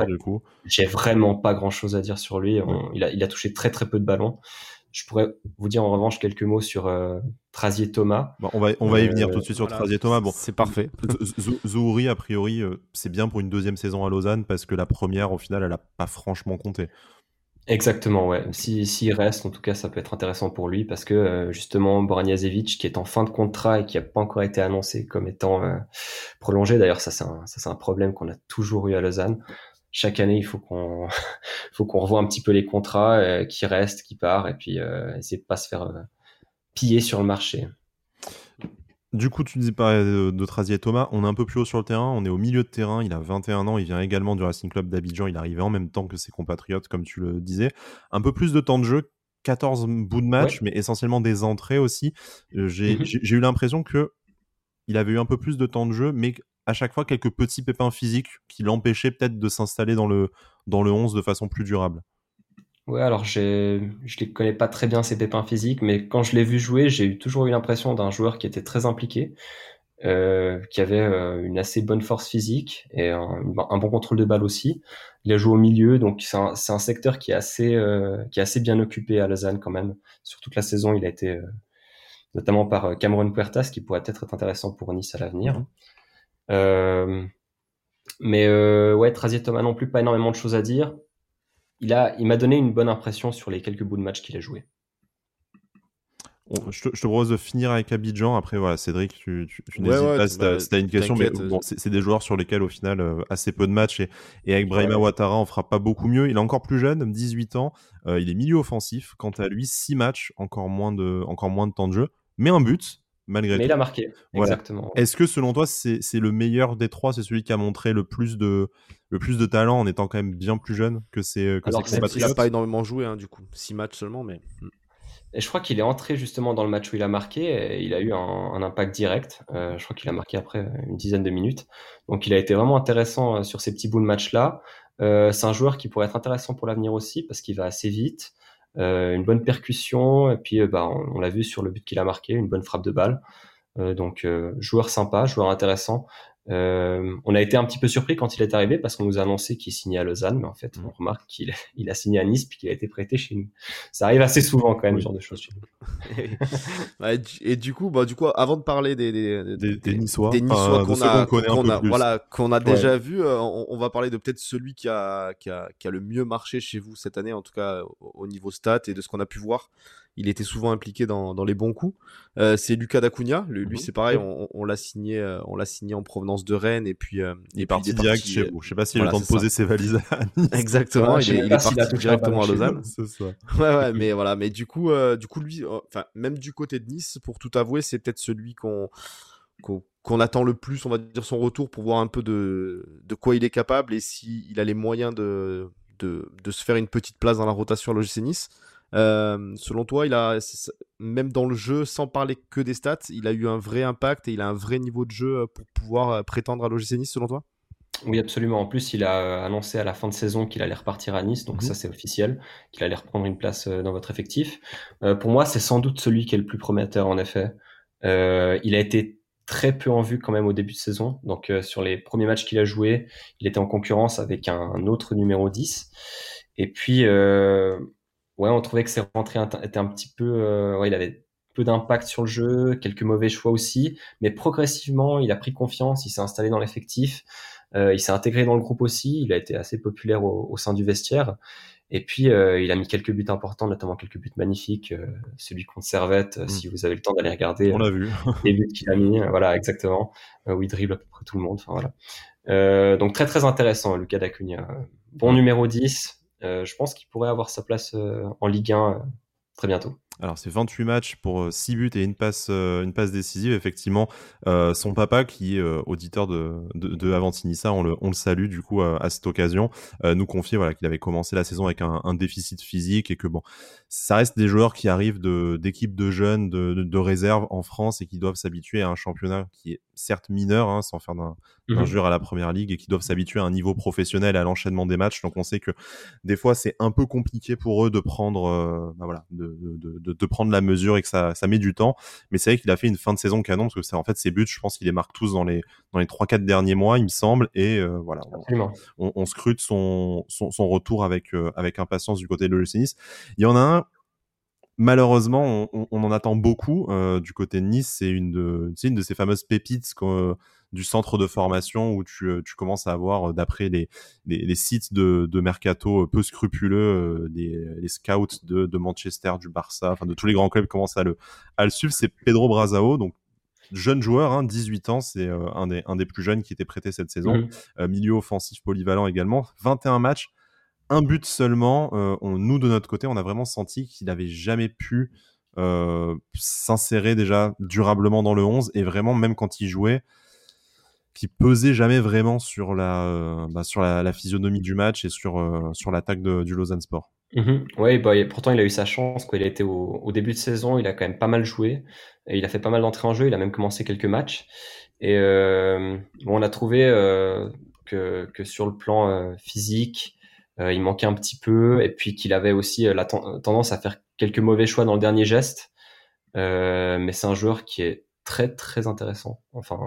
du coup. J'ai vraiment pas grand chose à dire sur lui. il, a, il a touché très très peu de ballons. Je pourrais vous dire en revanche quelques mots sur euh, Trazier Thomas. on va, on va y venir tout de suite sur Trazier Thomas. Bon, c'est parfait. Zouhouri, a priori, euh, c'est bien pour une deuxième saison à Lausanne parce que la première, au final, elle n'a pas franchement compté. Exactement, ouais. S'il si, reste, en tout cas, ça peut être intéressant pour lui parce que euh, justement, Boranjazevic, qui est en fin de contrat et qui n'a pas encore été annoncé comme étant prolongé, d'ailleurs, ça c'est un, un, problème qu'on a toujours eu à Lausanne chaque année, il faut qu'on faut qu'on revoie un petit peu les contrats euh, qui restent, qui partent, et puis euh, essayer de pas se faire euh, piller sur le marché. Du coup, tu disais pas de, de et Thomas, on est un peu plus haut sur le terrain, on est au milieu de terrain, il a 21 ans, il vient également du Racing Club d'Abidjan, il arrivait en même temps que ses compatriotes, comme tu le disais. Un peu plus de temps de jeu, 14 bouts de match, mais essentiellement des entrées aussi. Euh, mhm. J'ai eu l'impression que il avait eu un peu plus de temps de jeu, mais à chaque fois quelques petits pépins physiques qui l'empêchaient peut-être de s'installer dans le, dans le 11 de façon plus durable. Ouais, alors je ne connais pas très bien ces pépins physiques, mais quand je l'ai vu jouer, j'ai toujours eu l'impression d'un joueur qui était très impliqué, euh, qui avait euh, une assez bonne force physique et un, bon contrôle de balle aussi. Il a joué au milieu, donc c'est un, un, secteur qui est assez euh, qui est assez bien occupé à Lausanne quand même. Sur toute la saison, il a été notamment par Cameron Puertas, qui pourrait peut-être être intéressant pour Nice à l'avenir. Mmh. mais ouais, Trazier Thomas non plus, pas énormément de choses à dire il a, il m'a donné une bonne impression sur les quelques bouts de match qu'il a joué. je, te, propose de finir avec Abidjan. Après, voilà, Cédric, tu, n'hésites pas si tu as, une question. Mais bon, c'est des joueurs sur lesquels, au final, euh, assez peu de matchs. Et, et avec Brahima Ouattara, on fera pas beaucoup mieux. Il est encore plus jeune, 18 ans. Euh, il est milieu offensif. Quant à lui, 6 matchs, encore moins, de, encore moins de temps de jeu. Mais un but, malgré Mais il a marqué, exactement. Est-ce que selon toi, c'est le meilleur des trois C'est celui qui a montré le plus, de, le plus de talent en étant quand même bien plus jeune que ses, que Il n'a pas énormément joué, hein, du coup. Six matchs seulement, mais. Hmm. Et je crois qu'il est entré justement dans le match où il a marqué et il a eu un, impact direct. Euh, je crois qu'il a marqué après une dizaine de minutes. Donc il a été vraiment intéressant euh, sur ces petits bouts de match-là. Euh, c'est un joueur qui pourrait être intéressant pour l'avenir aussi parce qu'il va assez vite. Euh, une bonne percussion, et puis euh, bah, on, l'a vu sur le but qu'il a marqué, une bonne frappe de balle. Euh, donc joueur sympa, joueur intéressant. Euh, on a été un petit peu surpris quand il est arrivé parce qu'on nous a annoncé qu'il signait à Lausanne, mais en fait, on mm. remarque qu'il il a signé à Nice puis qu'il a été prêté chez nous. Ça arrive assez souvent quand même, ce genre de choses. et, du coup, bah, du coup, avant de parler des, des, des, Niçois, qu'on a, qu'on a, voilà, qu'on a déjà vu, euh, on, va parler de peut-être celui qui a, qui a, qui a le mieux marché chez vous cette année, en tout cas au niveau stats et de ce qu'on a pu voir il était souvent impliqué dans, dans les bons coups. Euh, c'est Lucas Dacunia. Lui, mhm. c'est pareil, on, on l'a signé, euh, on l'a signé en provenance de Rennes et puis euh, il est parti direct chez vous. Je sais pas s'il a eu le temps de poser ses valises. À nice. Exactement, il, est, parti directement à Lausanne. c'est ça. Ouais, ouais, mais voilà, mais du coup, du coup, lui, enfin, même du côté de Nice, pour tout avouer, c'est peut-être celui qu'on qu'on attend le plus, on va dire son retour pour voir un peu de, de quoi il est capable et s'il a les moyens de, de, de, se faire une petite place dans la rotation à l'OGC Nice. Euh, selon toi, il a, même dans le jeu, sans parler que des stats, il a eu un vrai impact et il a un vrai niveau de jeu euh, pour pouvoir euh, prétendre à l'OGC Nice, selon toi? Oui, absolument. En plus, il a annoncé à la fin de saison qu'il allait repartir à Nice, donc mhm. ça c'est officiel, qu'il allait reprendre une place dans votre effectif. pour moi, c'est sans doute celui qui est le plus prometteur, en effet. il a été très peu en vue quand même au début de saison. Donc sur les premiers matchs qu'il a joué, il était en concurrence avec un, autre numéro 10. Et puis, ouais, on trouvait que ses rentrées étaient un petit peu, euh, ouais, il avait peu d'impact sur le jeu, quelques mauvais choix aussi, mais progressivement, il a pris confiance, il s'est installé dans l'effectif, euh, il s'est intégré dans le groupe aussi, il a été assez populaire au, sein du vestiaire, et puis euh, il a mis quelques buts importants, notamment quelques buts magnifiques, euh, celui contre Servette, mm. si vous avez le temps d'aller regarder. On l'a vu. les buts qu'il a mis, voilà, exactement, où il dribble à peu près tout le monde, enfin voilà. donc très très intéressant, Lucas Dacunia. Bon numéro 10, euh, je pense qu'il pourrait avoir sa place euh, en Ligue 1 euh, très bientôt. Alors, c'est 28 matchs pour 6 buts et une passe, une passe décisive. Effectivement, son papa, qui est auditeur de, de, de Avantinissa, on le, on le salue du coup à cette occasion, nous confie voilà, qu'il avait commencé la saison avec un, un, déficit physique et que bon, ça reste des joueurs qui arrivent d'équipes de, jeunes, de, de, de réserve en France et qui doivent s'habituer à un championnat qui est certes mineurs, hein, sans faire d'un mmh. joueur à la première ligue, et qui doivent s'habituer à un niveau professionnel, à l'enchaînement des matchs. Donc on sait que des fois c'est un peu compliqué pour eux de prendre, euh, bah voilà, de, de, prendre la mesure et que ça, ça met du temps. Mais c'est vrai qu'il a fait une fin de saison canon parce que c'est en fait ses buts, je pense qu'il les marque tous dans les dans les trois quatre derniers mois, il me semble. Et euh, voilà, on, on, scrute son, son, son retour avec euh, avec impatience du côté de l'OGC Nice. Il y en a un malheureusement, on, on, en attend beaucoup euh, du côté de Nice. C'est une de, une de ces fameuses pépites du centre de formation où tu, euh, tu commences à avoir, euh, d'après les, les, les, sites de, de mercato peu scrupuleux, les, les scouts de, de, Manchester, du Barça, enfin de tous les grands clubs commencent à le, à le suivre. C'est Pedro Brazao, donc jeune joueur, hein, 18 ans, c'est un, des, un des plus jeunes qui était prêté cette saison. Mmh. milieu offensif polyvalent également, 21 matchs un but seulement. Euh, on, nous, de notre côté, on a vraiment senti qu'il n'avait jamais pu s'insérer déjà durablement dans le 11 et vraiment, même quand il jouait, qui pesait jamais vraiment sur la, bah, sur la, physionomie du match et sur, sur l'attaque du Lausanne Sport. Mmh oui, bah, pourtant il a eu sa chance. Quoi. Il a été au, début de saison, il a quand même pas mal joué. Et il a fait pas mal d'entrées en jeu. Il a même commencé quelques matchs. Et euh, bon, on a trouvé euh, que, que, sur le plan euh, physique, euh, il manquait un petit peu. Et puis qu'il avait aussi la tendance à faire quelques mauvais choix dans le dernier geste. mais c'est un joueur qui est très très intéressant. Enfin,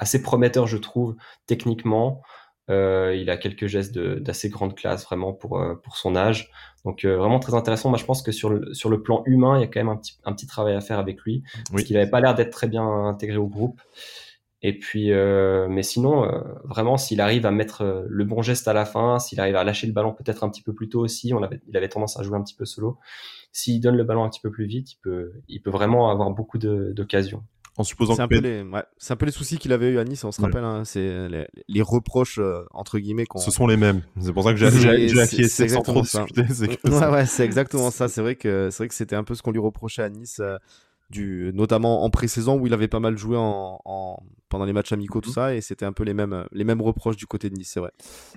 assez prometteur, je trouve, techniquement. Euh, il a quelques gestes d'assez grande classe vraiment pour, euh, pour son âge. Donc euh, vraiment très intéressant. Moi je pense que sur le, sur le plan humain, il y a quand même un petit, un petit travail à faire avec lui. Parce qu'il n'avait pas l'air d'être très bien intégré au groupe. Et puis, mais sinon, vraiment, s'il arrive à mettre le bon geste à la fin, s'il arrive à lâcher le ballon peut-être un petit peu plus tôt aussi, on avait, il avait tendance à jouer un petit peu solo. S'il donne le ballon un petit peu plus vite, il peut, il peut vraiment avoir beaucoup d'occasions supposant c'est un, peu les, c'est un peu les soucis qu'il avait eu à Nice, on se rappelle, hein, c'est les, reproches euh, entre guillemets. Ce sont les mêmes. C'est pour ça que j'ai, acquiescé sans trop discuter. ouais, c'est exactement ça. C'est vrai que c'est vrai que c'était un peu ce qu'on lui reprochait à Nice. Euh, du, notamment en pré-saison où il avait pas mal joué en, pendant les matchs amicaux, tout mhm. ça, et c'était un peu les mêmes, les mêmes reproches du côté de Nice, c'est vrai.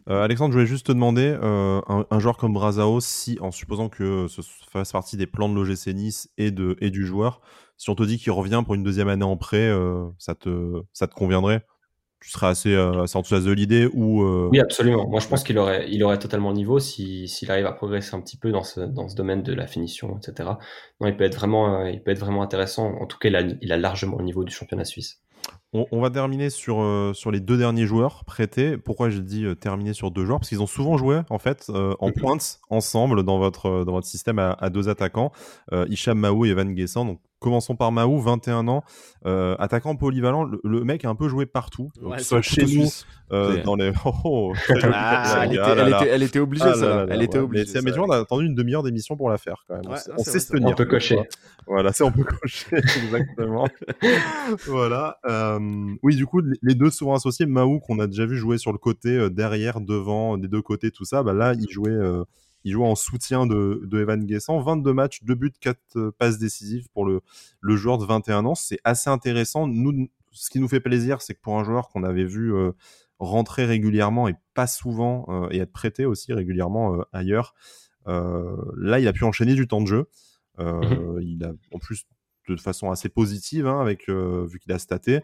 Euh, Alexandre, je voulais juste te demander, un, joueur comme Brazao, si, en supposant que ce fasse partie des plans de l'OGC Nice et, de, et du joueur, si on te dit qu'il revient pour une deuxième année en prêt, euh, ça, te, conviendrait? Tu serais assez, euh, assez enthousiaste de l'idée ou euh, Oui, absolument. Moi, je pense qu'il aurait, il aurait totalement le niveau s'il arrive à progresser un petit peu dans ce, dans ce domaine de la finition, etc. Non, il peut être vraiment, il peut être vraiment intéressant. En tout cas, il a, il a largement le niveau du championnat suisse. On, va terminer sur, sur les deux derniers joueurs prêtés. Pourquoi j'ai dit terminer sur deux joueurs? Parce qu'ils ont souvent joué en fait en mm-hmm. pointe ensemble dans votre, dans votre système à, à deux attaquants, Hicham Mahou et Evan Guessant. Donc Commençons par Mahou, 21 ans, euh, attaquant polyvalent. Le, mec a un peu joué partout, soit chez nous, euh, dans les. Oh, ah, elle, était, obligée, ah ça. elle était obligée. Mais, mais on a attendu une demi-heure d'émission pour la faire quand même. on, sait se tenir. On peut cocher. Voilà, c'est on peut cocher, exactement. voilà. Euh, oui, du coup, les deux souvent associés. Mahou, qu'on a déjà vu jouer sur le côté, derrière, devant, des deux côtés, tout ça. Bah là, il jouait il joue en soutien de, de Evan Guessant. 22 matchs, 2 buts, 4 euh, passes décisives pour le, le joueur de 21 ans. C'est assez intéressant. Nous, ce qui nous fait plaisir, c'est que pour un joueur qu'on avait vu euh, rentrer régulièrement et pas souvent, euh, et être prêté aussi régulièrement ailleurs, là, il a pu enchaîner du temps de jeu. Mhm. Il a en plus de façon assez positive, hein, avec, vu qu'il a staté.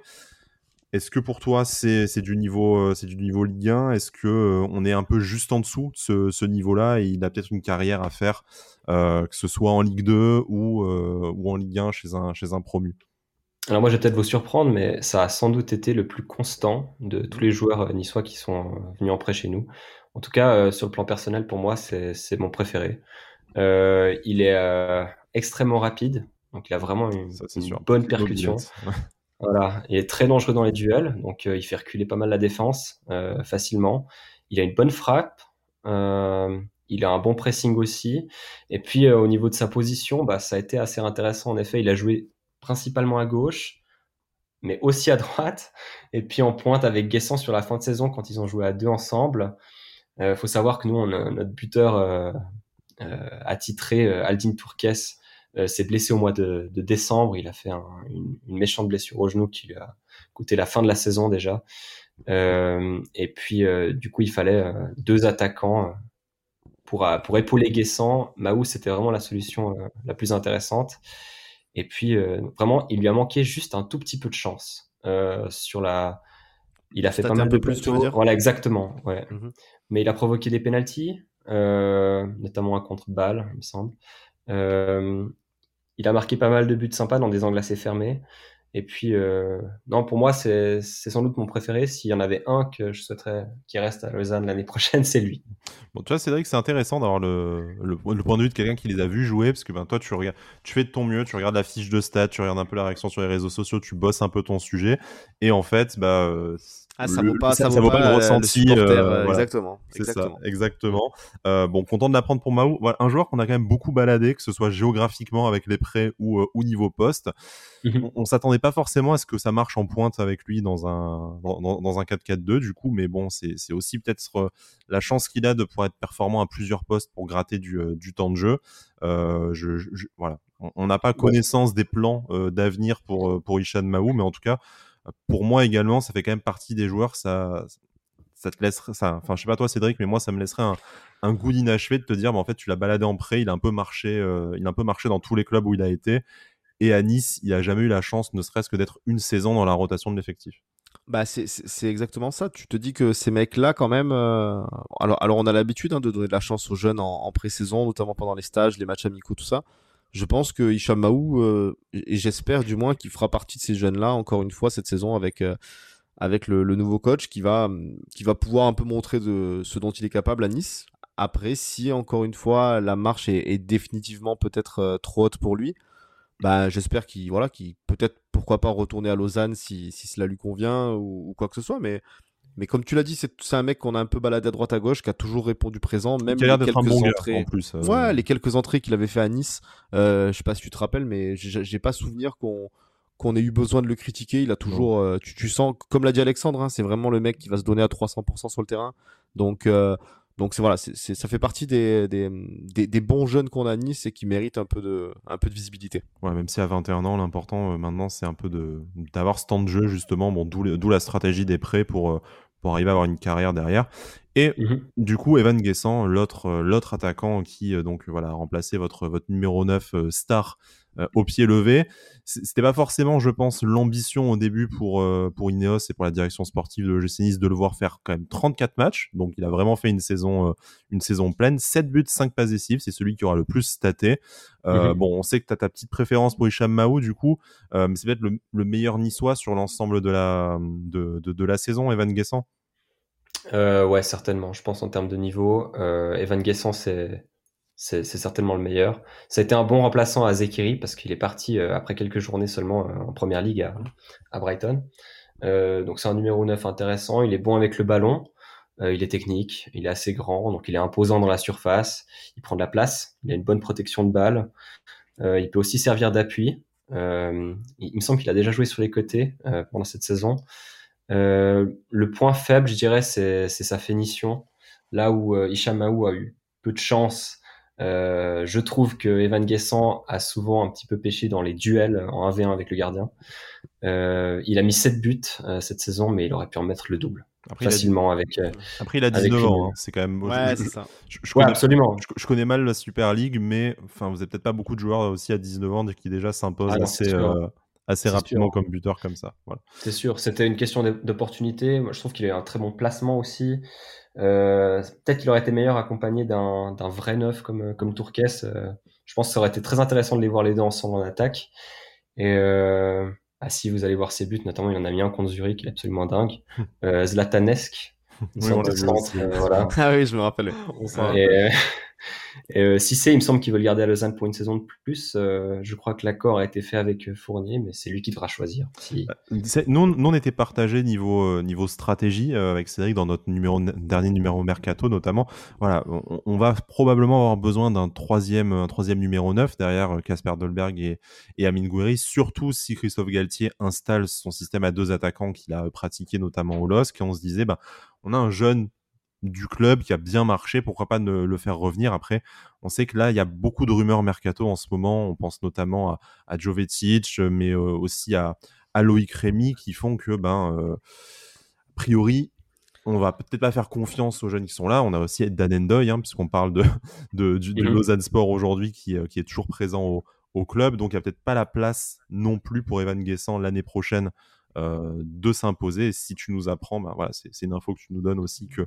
Est-ce que pour toi c'est du niveau euh, c'est du niveau Ligue 1 Est-ce que euh, on est un peu juste en dessous de ce, niveau-là? Et il a peut-être une carrière à faire, euh, que ce soit en Ligue 2 ou, ou en Ligue 1 chez un chez un promu Alors moi je vais peut-être vous surprendre, mais ça a sans doute été le plus constant de tous les joueurs niçois qui sont venus en prêt chez nous. En tout cas sur le plan personnel pour moi c'est mon préféré. il est extrêmement rapide, donc il a vraiment une, une bonne percussion. Voilà, il est très dangereux dans les duels, donc euh, il fait reculer pas mal la défense euh, facilement. Il a une bonne frappe, euh, il a un bon pressing aussi. Et puis au niveau de sa position, bah, ça a été assez intéressant. En effet, il a joué principalement à gauche, mais aussi à droite. Et puis en pointe avec Guessant sur la fin de saison quand ils ont joué à deux ensemble. Il faut savoir que nous, on a notre buteur attitré, Aldin Tourques, euh, s'est blessé au mois de, décembre. Il a fait une, méchante blessure au genou qui lui a coûté la fin de la saison déjà. Euh, et puis, euh, du coup, il fallait deux attaquants pour, pour épauler Guessant. Mahou, c'était vraiment la solution la plus intéressante. Et puis, vraiment, il lui a manqué juste un tout petit peu de chance sur la. Il a fait pas mal de plus, Voilà, exactement. Ouais. Mhm. Mais il a provoqué des pénalties, notamment un contre-balle, il me semble. Euh, il a marqué pas mal de buts sympas dans des angles assez fermés. Et puis, euh, non, pour moi, c'est sans doute mon préféré. S'il y en avait un que je souhaiterais qu'il reste à Lausanne l'année prochaine, c'est lui. Bon, tu vois, Cédric, c'est intéressant d'avoir le, le, point de vue de quelqu'un qui les a vus jouer, parce que ben, toi, tu, regardes, tu fais de ton mieux, tu regardes la fiche de stats, tu regardes un peu la réaction sur les réseaux sociaux, tu bosses un peu ton sujet, et en fait, bah, euh, ah, ça vaut pas, ça, vaut, pas, le ressenti. Exactement. C'est ça, exactement. bon, content de l'apprendre pour Mahou. Voilà, un joueur qu'on a quand même beaucoup baladé, que ce soit géographiquement avec les prêts ou au niveau poste. Mhm. On, s'attendait pas forcément à ce que ça marche en pointe avec lui dans un dans, dans un 4-4-2 du coup, mais bon, c'est aussi peut-être la chance qu'il a de pouvoir être performant à plusieurs postes pour gratter du, du temps de jeu. Euh, je, je, voilà, on n'a pas connaissance des plans d'avenir pour pour Ishan Mahou, mais en tout cas pour moi également, ça fait quand même partie des joueurs. Ça, ça te laisserait, ça, enfin, je sais pas toi, Cédric, mais moi, ça me laisserait un, goût d'inachevé de te dire, mais en fait, tu l'as baladé en prêt, il a un peu marché, euh, il a un peu marché dans tous les clubs où il a été. Et à Nice, il a jamais eu la chance, ne serait-ce que d'être une saison dans la rotation de l'effectif. Bah c'est exactement ça. Tu te dis que ces mecs-là, quand même. Euh, alors, alors, on a l'habitude hein, de donner de la chance aux jeunes en, en pré-saison, notamment pendant les stages, les matchs amicaux, tout ça je pense que Hicham euh, et j'espère du moins qu'il fera partie de ces jeunes-là, encore une fois, cette saison avec, euh, avec le, nouveau coach qui va, qui va pouvoir un peu montrer de ce dont il est capable à Nice. Après, si encore une fois la marche est, définitivement peut-être euh, trop haute pour lui, bah, j'espère qu'il voilà, qu'il peut-être pourquoi pas retourner à Lausanne si, si cela lui convient ou, ou quoi que ce soit. Mais mais comme tu l'as dit, c'est un mec qu'on a un peu baladé à droite à gauche, qui a toujours répondu présent, même les quelques entrées. en plus, euh. Ouais, les quelques entrées qu'il avait fait à Nice. Euh, je sais pas si tu te rappelles, mais j'ai pas souvenir qu'on qu'on ait eu besoin de le critiquer. Il a toujours, euh, tu, tu, sens, comme l'a dit Alexandre, hein, c'est vraiment le mec qui va se donner à 300% sur le terrain. Donc, euh, donc c'est voilà, c'est ça fait partie des, des, des, bons jeunes qu'on a à Nice et qui méritent un peu de, un peu de visibilité. Ouais, même si à 21 ans, l'important maintenant, c'est un peu de d'avoir ce temps de jeu justement. Bon, d'où la stratégie des prêts pour pour arriver à avoir une carrière derrière. Et mmh du coup, Evan Guessant, l'autre euh, l'autre attaquant qui euh, donc voilà a remplacé votre votre numéro 9 euh, star au pied levé, c'était pas forcément, je pense, l'ambition au début pour pour Ineos et pour la direction sportive de l'OGC Nice de le voir faire quand même 34 matchs. Donc il a vraiment fait une saison une saison pleine, 7 buts, 5 passes décisives, c'est celui qui aura le plus staté. Mmh bon, on sait que tu as ta petite préférence pour Hicham Mahou du coup, mais c'est peut-être le, le, meilleur niçois sur l'ensemble de la de, de, de la saison Evan Guessant? Euh, ouais, certainement. Je pense en termes de niveau, euh, Evan Guessant, c'est c'est certainement le meilleur. Ça a été un bon remplaçant à Zekiri parce qu'il est parti euh, après quelques journées seulement en première ligue à, Brighton. donc c'est un numéro 9 intéressant. Il est bon avec le ballon. il est technique. Il est assez grand. Donc il est imposant dans la surface. Il prend de la place. Il a une bonne protection de balle. il peut aussi servir d'appui. il, me semble qu'il a déjà joué sur les côtés pendant cette saison. Euh, le point faible, je dirais, c'est sa finition. Là où euh, Hicham a eu peu de chance, euh, je trouve que Evan Guessant a souvent un petit peu pêché dans les duels en 1v1 avec le gardien. Euh, il a mis 7 buts euh, cette saison, mais il aurait pu en mettre le double. Après, facilement avec. Euh, Après, il a 19 ans, hein. c'est quand même. Ouais, c'est ça. Je, connais, absolument. Je, connais mal la Super League, mais enfin, vous avez peut-être pas beaucoup de joueurs aussi à 19 ans qui déjà s'imposent ah, assez, assez rapidement comme buteur comme ça. Voilà. C'est sûr, c'était une question d'opportunité. Moi, je trouve qu'il a un très bon placement aussi. Euh, Peut-être qu'il aurait été meilleur accompagné d'un vrai neuf comme, comme Tourques. Euh, je pense que ça aurait été très intéressant de les voir les deux ensemble en attaque. Et euh, ah, si vous allez voir ses buts, notamment il en a mis un contre Zurich, qui est absolument dingue. Euh, Zlatanesque. Oui, euh, voilà. Ah oui, je me rappelle. Et, euh, il me semble qu'ils veulent garder à Lausanne pour une saison de plus. Euh, je crois que l'accord a été fait avec euh, Fournier, mais c'est lui qui devra choisir. Nous, nous, on était partagés niveau, niveau stratégie avec Cédric dans notre dernier numéro Mercato notamment. Voilà, on, va probablement avoir besoin d'un troisième, un troisième numéro 9 derrière Casper Dolberg et, et Amin Gouiri, surtout si Christophe Galtier installe son système à deux attaquants qu'il a pratiqué notamment au LOSC. Et on se disait, bah, on a un jeune du club qui a bien marché, pourquoi pas ne le faire revenir après On sait que là, il y a beaucoup de rumeurs mercato en ce moment, on pense notamment à, à Jovetic, mais euh, aussi à, à Loïc Rémy, qui font que, ben, euh, a priori, on va peut-être pas faire confiance aux jeunes qui sont là. On a aussi Dan Endoy, hein, puisqu'on parle de, de, du, de, mhm. Lausanne Sport aujourd'hui, qui, euh, qui, est toujours présent au, au club, donc il n'y a peut-être pas la place non plus pour Evan Guessant l'année prochaine de s'imposer. Si tu nous apprends, bah, voilà, c'est une info que tu nous donnes aussi que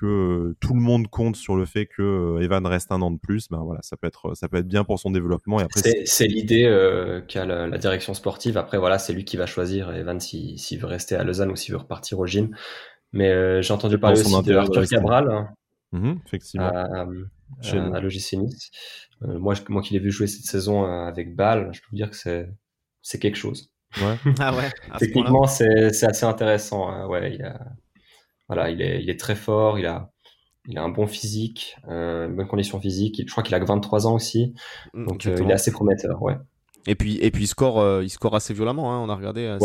que euh, tout le monde compte sur le fait que euh, Evan reste un an de plus, ben voilà, ça peut être ça peut être bien pour son développement. Et après, c'est l'idée qu'a la, direction sportive. Après, voilà, c'est lui qui va choisir Evan s'il veut rester à Lausanne ou s'il veut repartir au gym. Mais j'ai entendu parler aussi de Arthur Cabral. Hein, mmh effectivement. À, à, l'OGC Nice. moi, moi qui l'ai vu jouer cette saison avec Bâle, je peux vous dire que c'est quelque chose. Ouais. ah ouais. Techniquement, c'est assez intéressant. Hein. Ouais, il, a, voilà, il, est, il est très fort, il a, il a un bon physique, euh, une bonne condition physique. Je crois qu'il a que 23 ans aussi, mm, donc euh, il est assez prometteur. Ouais. Et puis, et puis il score, euh, il score assez violemment. Hein, on a regardé,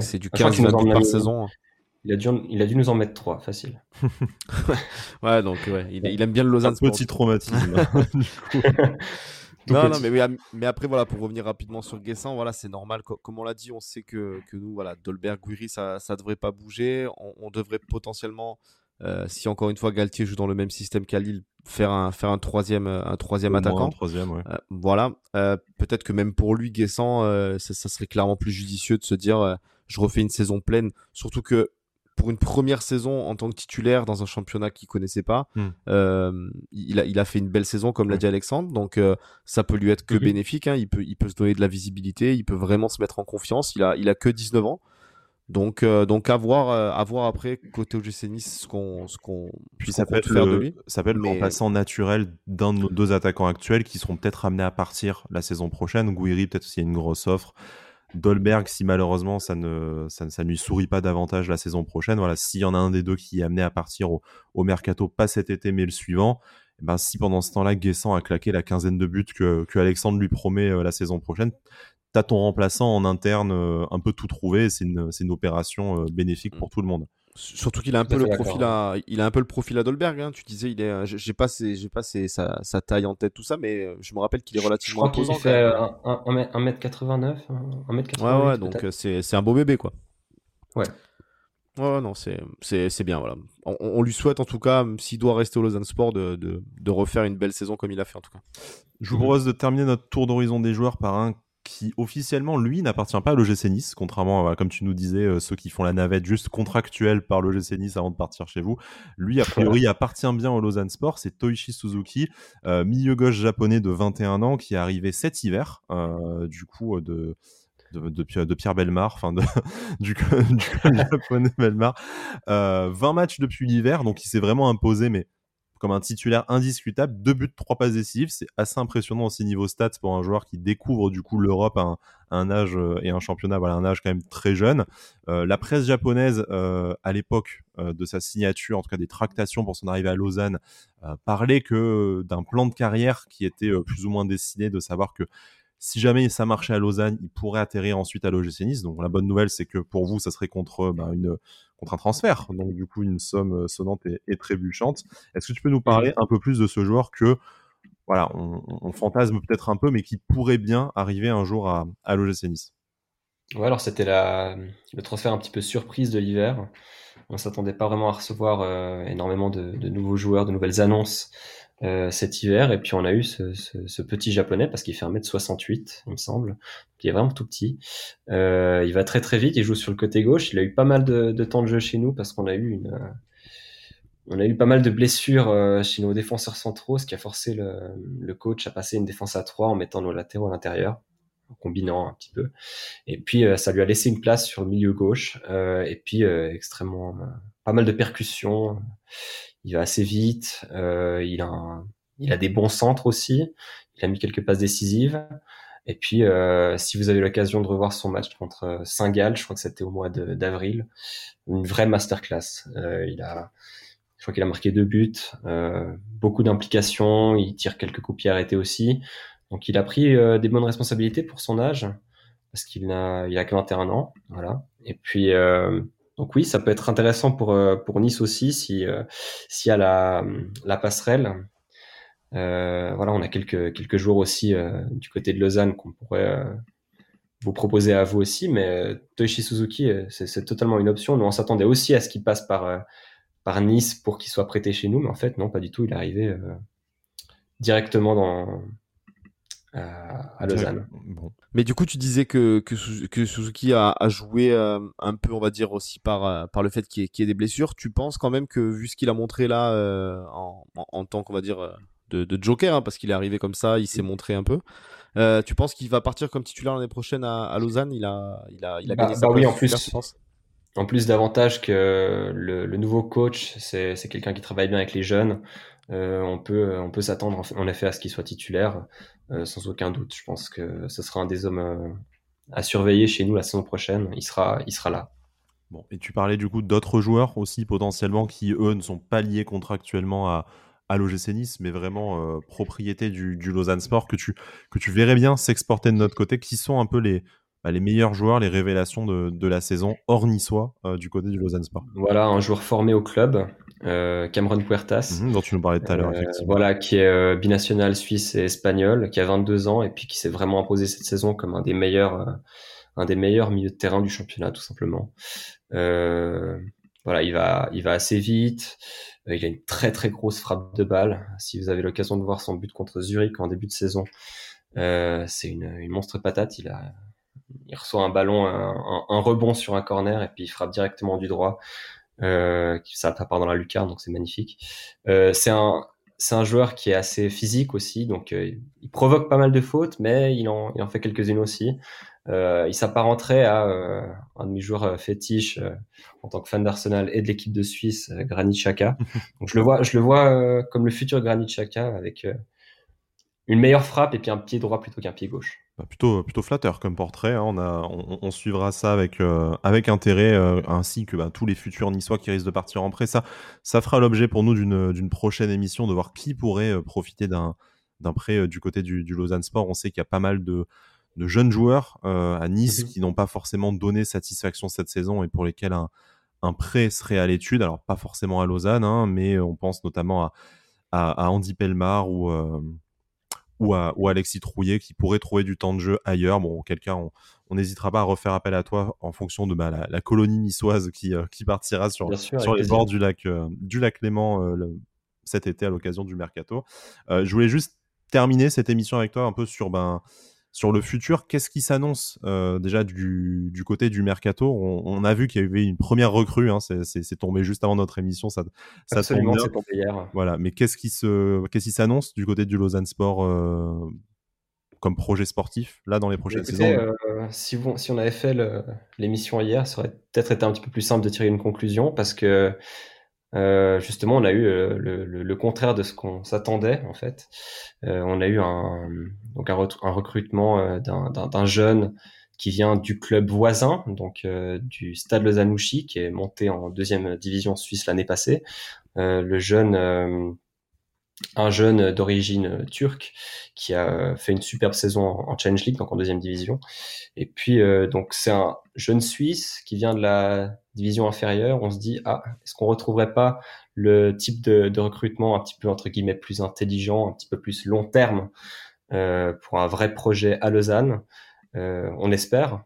c'est du 15 par saison. Il a, dû, il a dû nous en mettre 3, facile. ouais, donc ouais, il, aime bien le Lausanne. Un petit traumatisme. non, non, mais, mais, après, voilà, pour revenir rapidement sur Guessant, voilà, c'est normal. Comme on l'a dit, on sait que, que nous, voilà, Dolberg, Guiri, ça ne devrait pas bouger. On, devrait potentiellement, euh, si encore une fois Galtier joue dans le même système qu'à Lille, faire un, faire un troisième, un troisième attaquant. Un troisième, ouais. Euh, voilà. Euh, peut-être que même pour lui, Guessant, ça, ça, serait clairement plus judicieux de se dire je refais une saison pleine. Surtout que pour une première saison en tant que titulaire dans un championnat qu'il connaissait pas, hmm. euh, il, a, il a fait une belle saison comme l'a dit Alexandre, donc euh, ça peut lui être que mhm. bénéfique. Hein. il peut il peut se donner de la visibilité, il peut vraiment se mettre en confiance. Il a il a que 19 ans. Donc, euh, donc à voir, à voir après côté OGC Nice ce qu'on ce qu'on puis ça peut faire de lui. Ça peut être le remplaçant naturel d'un de nos deux attaquants actuels qui seront peut-être amenés à partir la saison prochaine. Gouiri peut-être s'il y a une grosse offre. Dolberg, si malheureusement ça ne, ça, ne lui sourit pas davantage la saison prochaine, voilà, s'il y en a un des deux qui est amené à partir au, mercato, pas cet été mais le suivant, eh ben, si pendant ce temps-là Guessant a claqué la quinzaine de buts que, que Alexandre lui promet euh, la saison prochaine, t'as ton remplaçant en interne euh, un peu tout trouvé, c'est une, une, opération euh, bénéfique pour mm. tout le monde. Surtout qu'il a un peu le profil à, il a un peu le profil à Dolberg. Hein. Tu disais, il est, j'ai pas, j'ai pas sa, sa, taille en tête tout ça, mais euh, je me rappelle qu'il est relativement imposant. Il fait 1m89, 1m89. Ouais, ouais, donc euh, c'est, c'est un beau bébé quoi. Ouais. Ouais, non, c'est, c'est, c'est bien, voilà. On, lui souhaite en tout cas, s'il doit rester au Lausanne Sport, de, de, de, refaire une belle saison comme il a fait en tout cas. Je vous propose de terminer notre tour d'horizon des joueurs par un qui officiellement, lui, n'appartient pas à l'OGC Nice, contrairement à, comme tu nous disais, euh, ceux qui font la navette juste contractuelle par l'OGC Nice avant de partir chez vous. Lui, a priori, appartient bien au Lausanne Sport. C'est Toichi Suzuki, euh, milieu gauche japonais de 21 ans, qui est arrivé cet hiver, euh, du coup, de, de, de, Pierre Belmar, enfin du, du japonais Belmar. 20 matchs depuis l'hiver, donc il s'est vraiment imposé, mais comme un titulaire indiscutable, deux buts, trois passes décisives, c'est assez impressionnant aussi niveau stats pour un joueur qui découvre du coup l'Europe à un, âge euh, et un championnat, voilà, un âge quand même très jeune. Euh, la presse japonaise euh, à l'époque de sa signature, en tout cas des tractations pour son arrivée à Lausanne, parlait que d'un plan de carrière qui était plus ou moins dessiné, de savoir que si jamais ça marchait à Lausanne, il pourrait atterrir ensuite à l'OGC Nice. Donc la bonne nouvelle, c'est que pour vous, ça serait contre, bah, une, contre un transfert. Donc du coup, une somme euh, sonnante et, trébuchante. Est-ce que tu peux nous parler un peu plus de ce joueur que voilà, on, fantasme peut-être un peu, mais qui pourrait bien arriver un jour à, à l'OGC Nice? Ouais, alors c'était le transfert un petit peu surprise de l'hiver. On s'attendait pas vraiment à recevoir euh, énormément de, nouveaux joueurs, de nouvelles annonces euh, cet hiver. Et puis on a eu ce, ce, ce petit japonais parce qu'il fait 1m68, il me semble. Il est vraiment tout petit. Euh, il va très très vite, il joue sur le côté gauche. Il a eu pas mal de, de temps de jeu chez nous parce qu'on a eu une... Euh, on a eu pas mal de blessures euh, chez nos défenseurs centraux, ce qui a forcé le, le, coach à passer une défense à 3 en mettant nos latéraux à l'intérieur, en combinant un petit peu. Et puis ça lui a laissé une place sur le milieu gauche. et puis extrêmement pas mal de percussions il va assez vite, euh, il, a il a des bons centres aussi, il a mis quelques passes décisives. Et puis, euh, si vous avez l'occasion de revoir son match contre Saint-Gall, je crois que c'était au mois d'avril, une vraie masterclass. Euh, il a, je crois qu'il a marqué deux buts, euh, beaucoup d'implications, il tire quelques coups pieds arrêtés aussi. Donc, il a pris euh, des bonnes responsabilités pour son âge, parce qu'il a, il a que 21 ans, voilà. Et puis, euh, donc oui, ça peut être intéressant pour, euh, pour Nice aussi si euh, s'il y a la, la passerelle. Euh, voilà, on a quelques quelques jours aussi du côté de Lausanne qu'on pourrait vous proposer à vous aussi, mais Toichi Suzuki, c'est totalement une option. Nous, on s'attendait aussi à ce qu'il passe par par Nice pour qu'il soit prêté chez nous, mais en fait, non, pas du tout. Il est arrivé directement dans à, Lausanne. Bon. Mais du coup, tu disais que, que, Suzuki a, a joué euh, un peu, on va dire, aussi par, euh, par le fait qu'il y, ait des blessures. Tu penses quand même que, vu ce qu'il a montré là, euh, en, en, tant qu'on va dire, de, de joker, hein, parce qu'il est arrivé comme ça, il s'est montré un peu. tu penses qu'il va partir comme titulaire l'année prochaine à, à, Lausanne? Il a, il a, il a bah, gagné bah oui, en plus. En plus d'avantage que le, le, nouveau coach, c'est quelqu'un qui travaille bien avec les jeunes. Euh, on peut, on peut s'attendre en effet à ce qu'il soit titulaire, euh, sans aucun doute. Je pense que ce sera un des hommes, euh, à surveiller chez nous la saison prochaine. Il sera, il sera là. Bon, et tu parlais du coup d'autres joueurs aussi potentiellement qui eux ne sont pas liés contractuellement à, à l'OGC Nice, mais vraiment propriété du, du, Lausanne Sport que tu, que tu verrais bien s'exporter de notre côté, qui sont un peu les, bah, les meilleurs joueurs, les révélations de, de la saison hors niçois du côté du Lausanne Sport? Voilà, un joueur formé au club, euh, Cameron Puertas. Mhm, dont tu nous parlais tout à l'heure, euh, Voilà, qui est euh, binational suisse et espagnol, qui a 22 ans et puis qui s'est vraiment imposé cette saison comme un des meilleurs, un des meilleurs milieux de terrain du championnat, tout simplement. voilà, il va, il va assez vite. il a une très très grosse frappe de balle. Si vous avez l'occasion de voir son but contre Zurich en début de saison, c'est une, une monstre patate. Il a, il reçoit un ballon, un, un, rebond sur un corner et puis il frappe directement du droit euh, ça part dans la lucarne, donc c'est magnifique. Euh, c'est un c'est un joueur qui est assez physique aussi, donc euh, il provoque pas mal de fautes, mais il en, il en fait quelques-unes aussi. Euh, il s'apparenterait à euh, un de mes joueurs fétiches en tant que fan d'Arsenal et de l'équipe de Suisse, Granit Xhaka. Donc je le vois, je le vois comme le futur Granit Xhaka avec une meilleure frappe et puis un pied droit plutôt qu'un pied gauche. Bah, plutôt, plutôt flatteur comme portrait. Hein. On, a, on, suivra ça avec, euh, avec intérêt, euh, ainsi que bah, tous les futurs niçois qui risquent de partir en prêt. Ça, ça fera l'objet pour nous d'une prochaine émission de voir qui pourrait euh, profiter d'un prêt du côté du, du, Lausanne Sport. On sait qu'il y a pas mal de, de jeunes joueurs à Nice mhm. qui n'ont pas forcément donné satisfaction cette saison et pour lesquels un, un prêt serait à l'étude. Alors, pas forcément à Lausanne, hein, mais on pense notamment à, à, à Andy Pelmar ou ou à, ou Alexis Trouillet qui pourrait trouver du temps de jeu ailleurs. Bon, quelqu'un, on n'hésitera pas à refaire appel à toi en fonction de bah, la, colonie niçoise qui, euh, qui partira sur, sur les bords du lac, euh, du lac Léman euh, cet été à l'occasion du mercato. je voulais juste terminer cette émission avec toi un peu sur ben, sur le futur, qu'est-ce qui s'annonce euh, déjà du, du, côté du mercato? On, a vu qu'il y avait une première recrue, hein, c'est tombé juste avant notre émission, ça, ça Absolument, c'est tombé hier. Voilà, mais qu'est-ce qui se, qu'est-ce qui s'annonce du côté du Lausanne Sport euh, comme projet sportif là dans les prochaines saisons? euh, si, si, on avait fait l'émission hier, ça aurait peut-être été un petit peu plus simple de tirer une conclusion parce que euh, justement, on a eu euh, le, le, le, contraire de ce qu'on s'attendait en fait. Euh, on a eu un, donc un, recrutement euh, d'un jeune qui vient du club voisin, donc du Stade Lausanne-Ouchy, qui est monté en deuxième division suisse l'année passée. le jeune un jeune d'origine turque qui a fait une superbe saison en Challenge League, donc en deuxième division. Et puis, euh, donc c'est un jeune Suisse qui vient de la division inférieure. On se dit, ah, est-ce qu'on retrouverait pas le type de, de, recrutement un petit peu entre guillemets plus intelligent, un petit peu plus long terme euh, pour un vrai projet à Lausanne? Euh, On espère.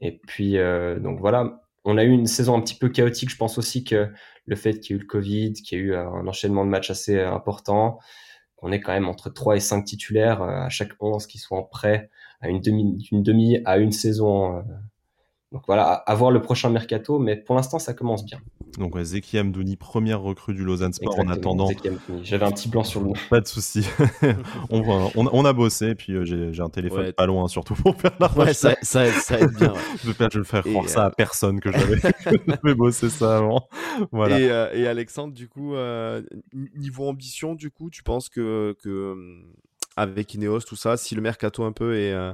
Et puis, euh, donc voilà, on a eu une saison un petit peu chaotique. Je pense aussi que le fait qu'il y ait eu le Covid, qu'il y ait eu un enchaînement de matchs assez important, qu'on est quand même entre 3 et 5 titulaires à chaque 11 qui sont en prêt à une demi, à une saison. Euh. Donc voilà, à, voir le prochain mercato, mais pour l'instant, ça commence bien. Donc ouais, Zeki Amdouni, première recrue du Lausanne Sport en attendant. J'avais un petit blanc sur le nom. Pas de souci. on, on, on, a bossé, et puis euh, j'ai un téléphone pas loin, surtout pour faire la Ouais, ça, ça, ça, aide bien. je vais je vais faire croire ça à euh, personne que j'avais bossé ça avant. Voilà. Et, et Alexandre, du coup, niveau ambition, du coup, tu penses que, que avec Ineos, tout ça, si le mercato un peu est, euh,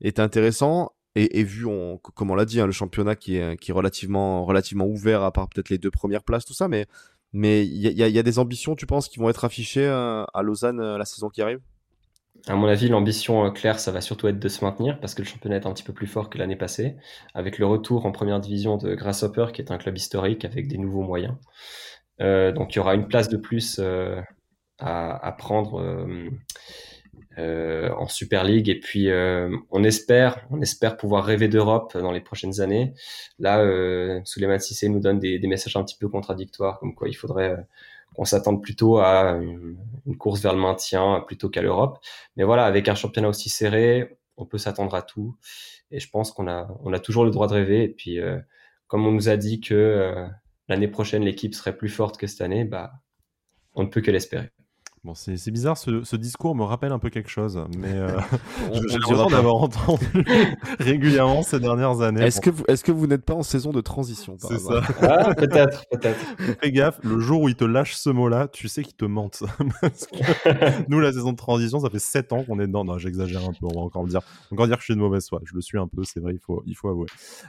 est intéressant, et, vu, on, comme on l'a dit, hein, le championnat qui est, relativement, ouvert, à part peut-être les deux premières places, tout ça, mais il y a, y des ambitions, tu penses, qui vont être affichées euh, à Lausanne euh, la saison qui arrive? À mon avis, l'ambition claire, ça va surtout être de se maintenir, parce que le championnat est un petit peu plus fort que l'année passée, avec le retour en première division de Grasshopper, qui est un club historique avec des nouveaux moyens. donc il y aura une place de plus à, prendre euh, en Super League. Et puis, euh, on espère, on espère pouvoir rêver d'Europe dans les prochaines années. Là, euh, Souleymane Sissé nous donne des, messages un petit peu contradictoires, comme quoi il faudrait euh, qu'on s'attende plutôt à une, une, course vers le maintien plutôt qu'à l'Europe. Mais voilà, avec un championnat aussi serré, on peut s'attendre à tout. Et je pense qu'on a, on a toujours le droit de rêver. Et puis, euh, comme on nous a dit que l'année prochaine l'équipe serait plus forte que cette année, bah, on ne peut que l'espérer. Bon, c'est bizarre, ce, ce, discours me rappelle un peu quelque chose, mais euh, j'ai l'impression d'avoir entendu régulièrement ces dernières années. Est-ce que vous, est que vous n'êtes pas en saison de transition C'est ça. Ah, peut-être, peut-être. Fais gaffe, le jour où il te lâche ce mot-là, tu sais qu'il te mente. Parce que nous, la saison de transition, ça fait 7 ans qu'on est dedans. Non, j'exagère un peu, on va encore le dire. Encore dire que je suis de mauvaise foi. Je le suis un peu, c'est vrai, il faut, il faut avouer.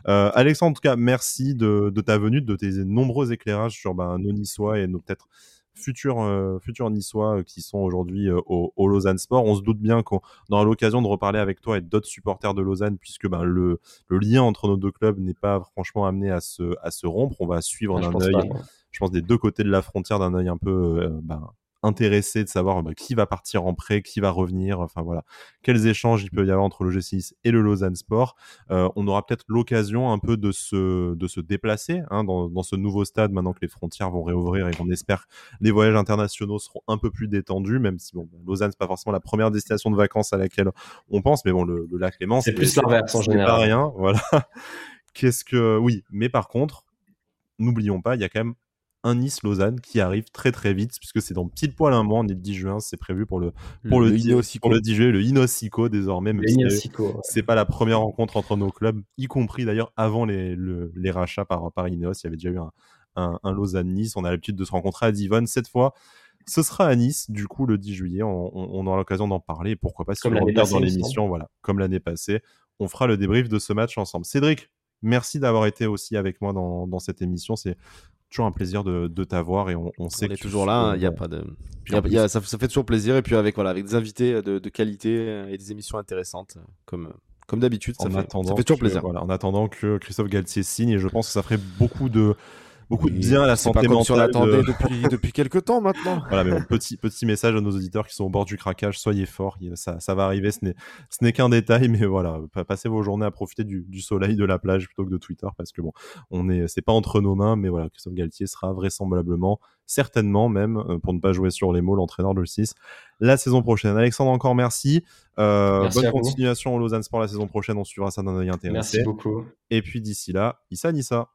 Euh, Alexandre, en tout cas, merci de, de, ta venue, de tes nombreux éclairages sur ben, nos niçois et nos peut-être futurs, euh, futurs niçois euh, qui sont aujourd'hui euh, au, au, Lausanne Sport. On se doute bien qu'on aura l'occasion de reparler avec toi et d'autres supporters de Lausanne puisque ben, le, le, lien entre nos deux clubs n'est pas franchement amené à se, à se rompre. On va suivre ah, d'un œil, je pense, des deux côtés de la frontière d'un œil un peu ben, intéressé de savoir bah, qui va partir en prêt, qui va revenir, enfin voilà, quels échanges il peut y avoir entre le G6 et le Lausanne Sport? Euh, on aura peut-être l'occasion un peu de se, de se déplacer hein, dans, dans, ce nouveau stade maintenant que les frontières vont réouvrir et qu'on espère les voyages internationaux seront un peu plus détendus, même si bon, Lausanne c'est pas forcément la première destination de vacances à laquelle on pense, mais bon le, le lac Léman c'est plus l'inverse en général. Pas rien, voilà. Qu'est-ce que oui, mais par contre, n'oublions pas, il y a quand même un Nice-Lausanne qui arrive très très vite puisque c'est dans pile poil un mois, on est le 10 juin, c'est prévu pour le pour le, le, 10, pour le 10 juillet, le Inosico désormais. Le Inosico. C'est pas la première rencontre entre nos clubs, y compris d'ailleurs avant les, le, les rachats par, par Ineos. Il y avait déjà eu un, un, un Lausanne-Nice. On a l'habitude de se rencontrer à Divonne. Cette fois, ce sera à Nice, du coup, le 10 juillet. On, aura l'occasion d'en parler. Pourquoi pas si comme on regarde dans l'émission, voilà, comme l'année passée. On fera le débrief de ce match ensemble. Cédric, merci d'avoir été aussi avec moi dans, dans cette émission. C'est toujours un plaisir de, de t'avoir et on, on sait on que est toujours là, il n'y a pas de. Y a, y a, ça, ça, fait toujours plaisir et puis avec, voilà, avec des invités de, de qualité et des émissions intéressantes comme, comme d'habitude. Ça, fait, ça fait toujours que, plaisir. Voilà, en attendant que Christophe Galtier signe et je pense que ça ferait beaucoup de beaucoup oui, de bien à la santé pas comme mentale. si on l'attendait de... depuis, depuis quelques temps maintenant. Voilà, mais bon, petit, petit message à nos auditeurs qui sont au bord du craquage, soyez forts, ça, ça va arriver, ce n'est, ce n'est qu'un détail, mais voilà, passez vos journées à profiter du, du, soleil de la plage plutôt que de Twitter, parce que bon, on est, c'est pas entre nos mains, mais voilà, Christophe Galtier sera vraisemblablement, certainement même, pour ne pas jouer sur les mots, l'entraîneur de 6 la saison prochaine. Alexandre, encore merci. Euh, merci bonne continuation au Lausanne Sport la saison prochaine, on suivra ça d'un œil intéressé. Merci beaucoup. Et puis d'ici là, Issa Nissa.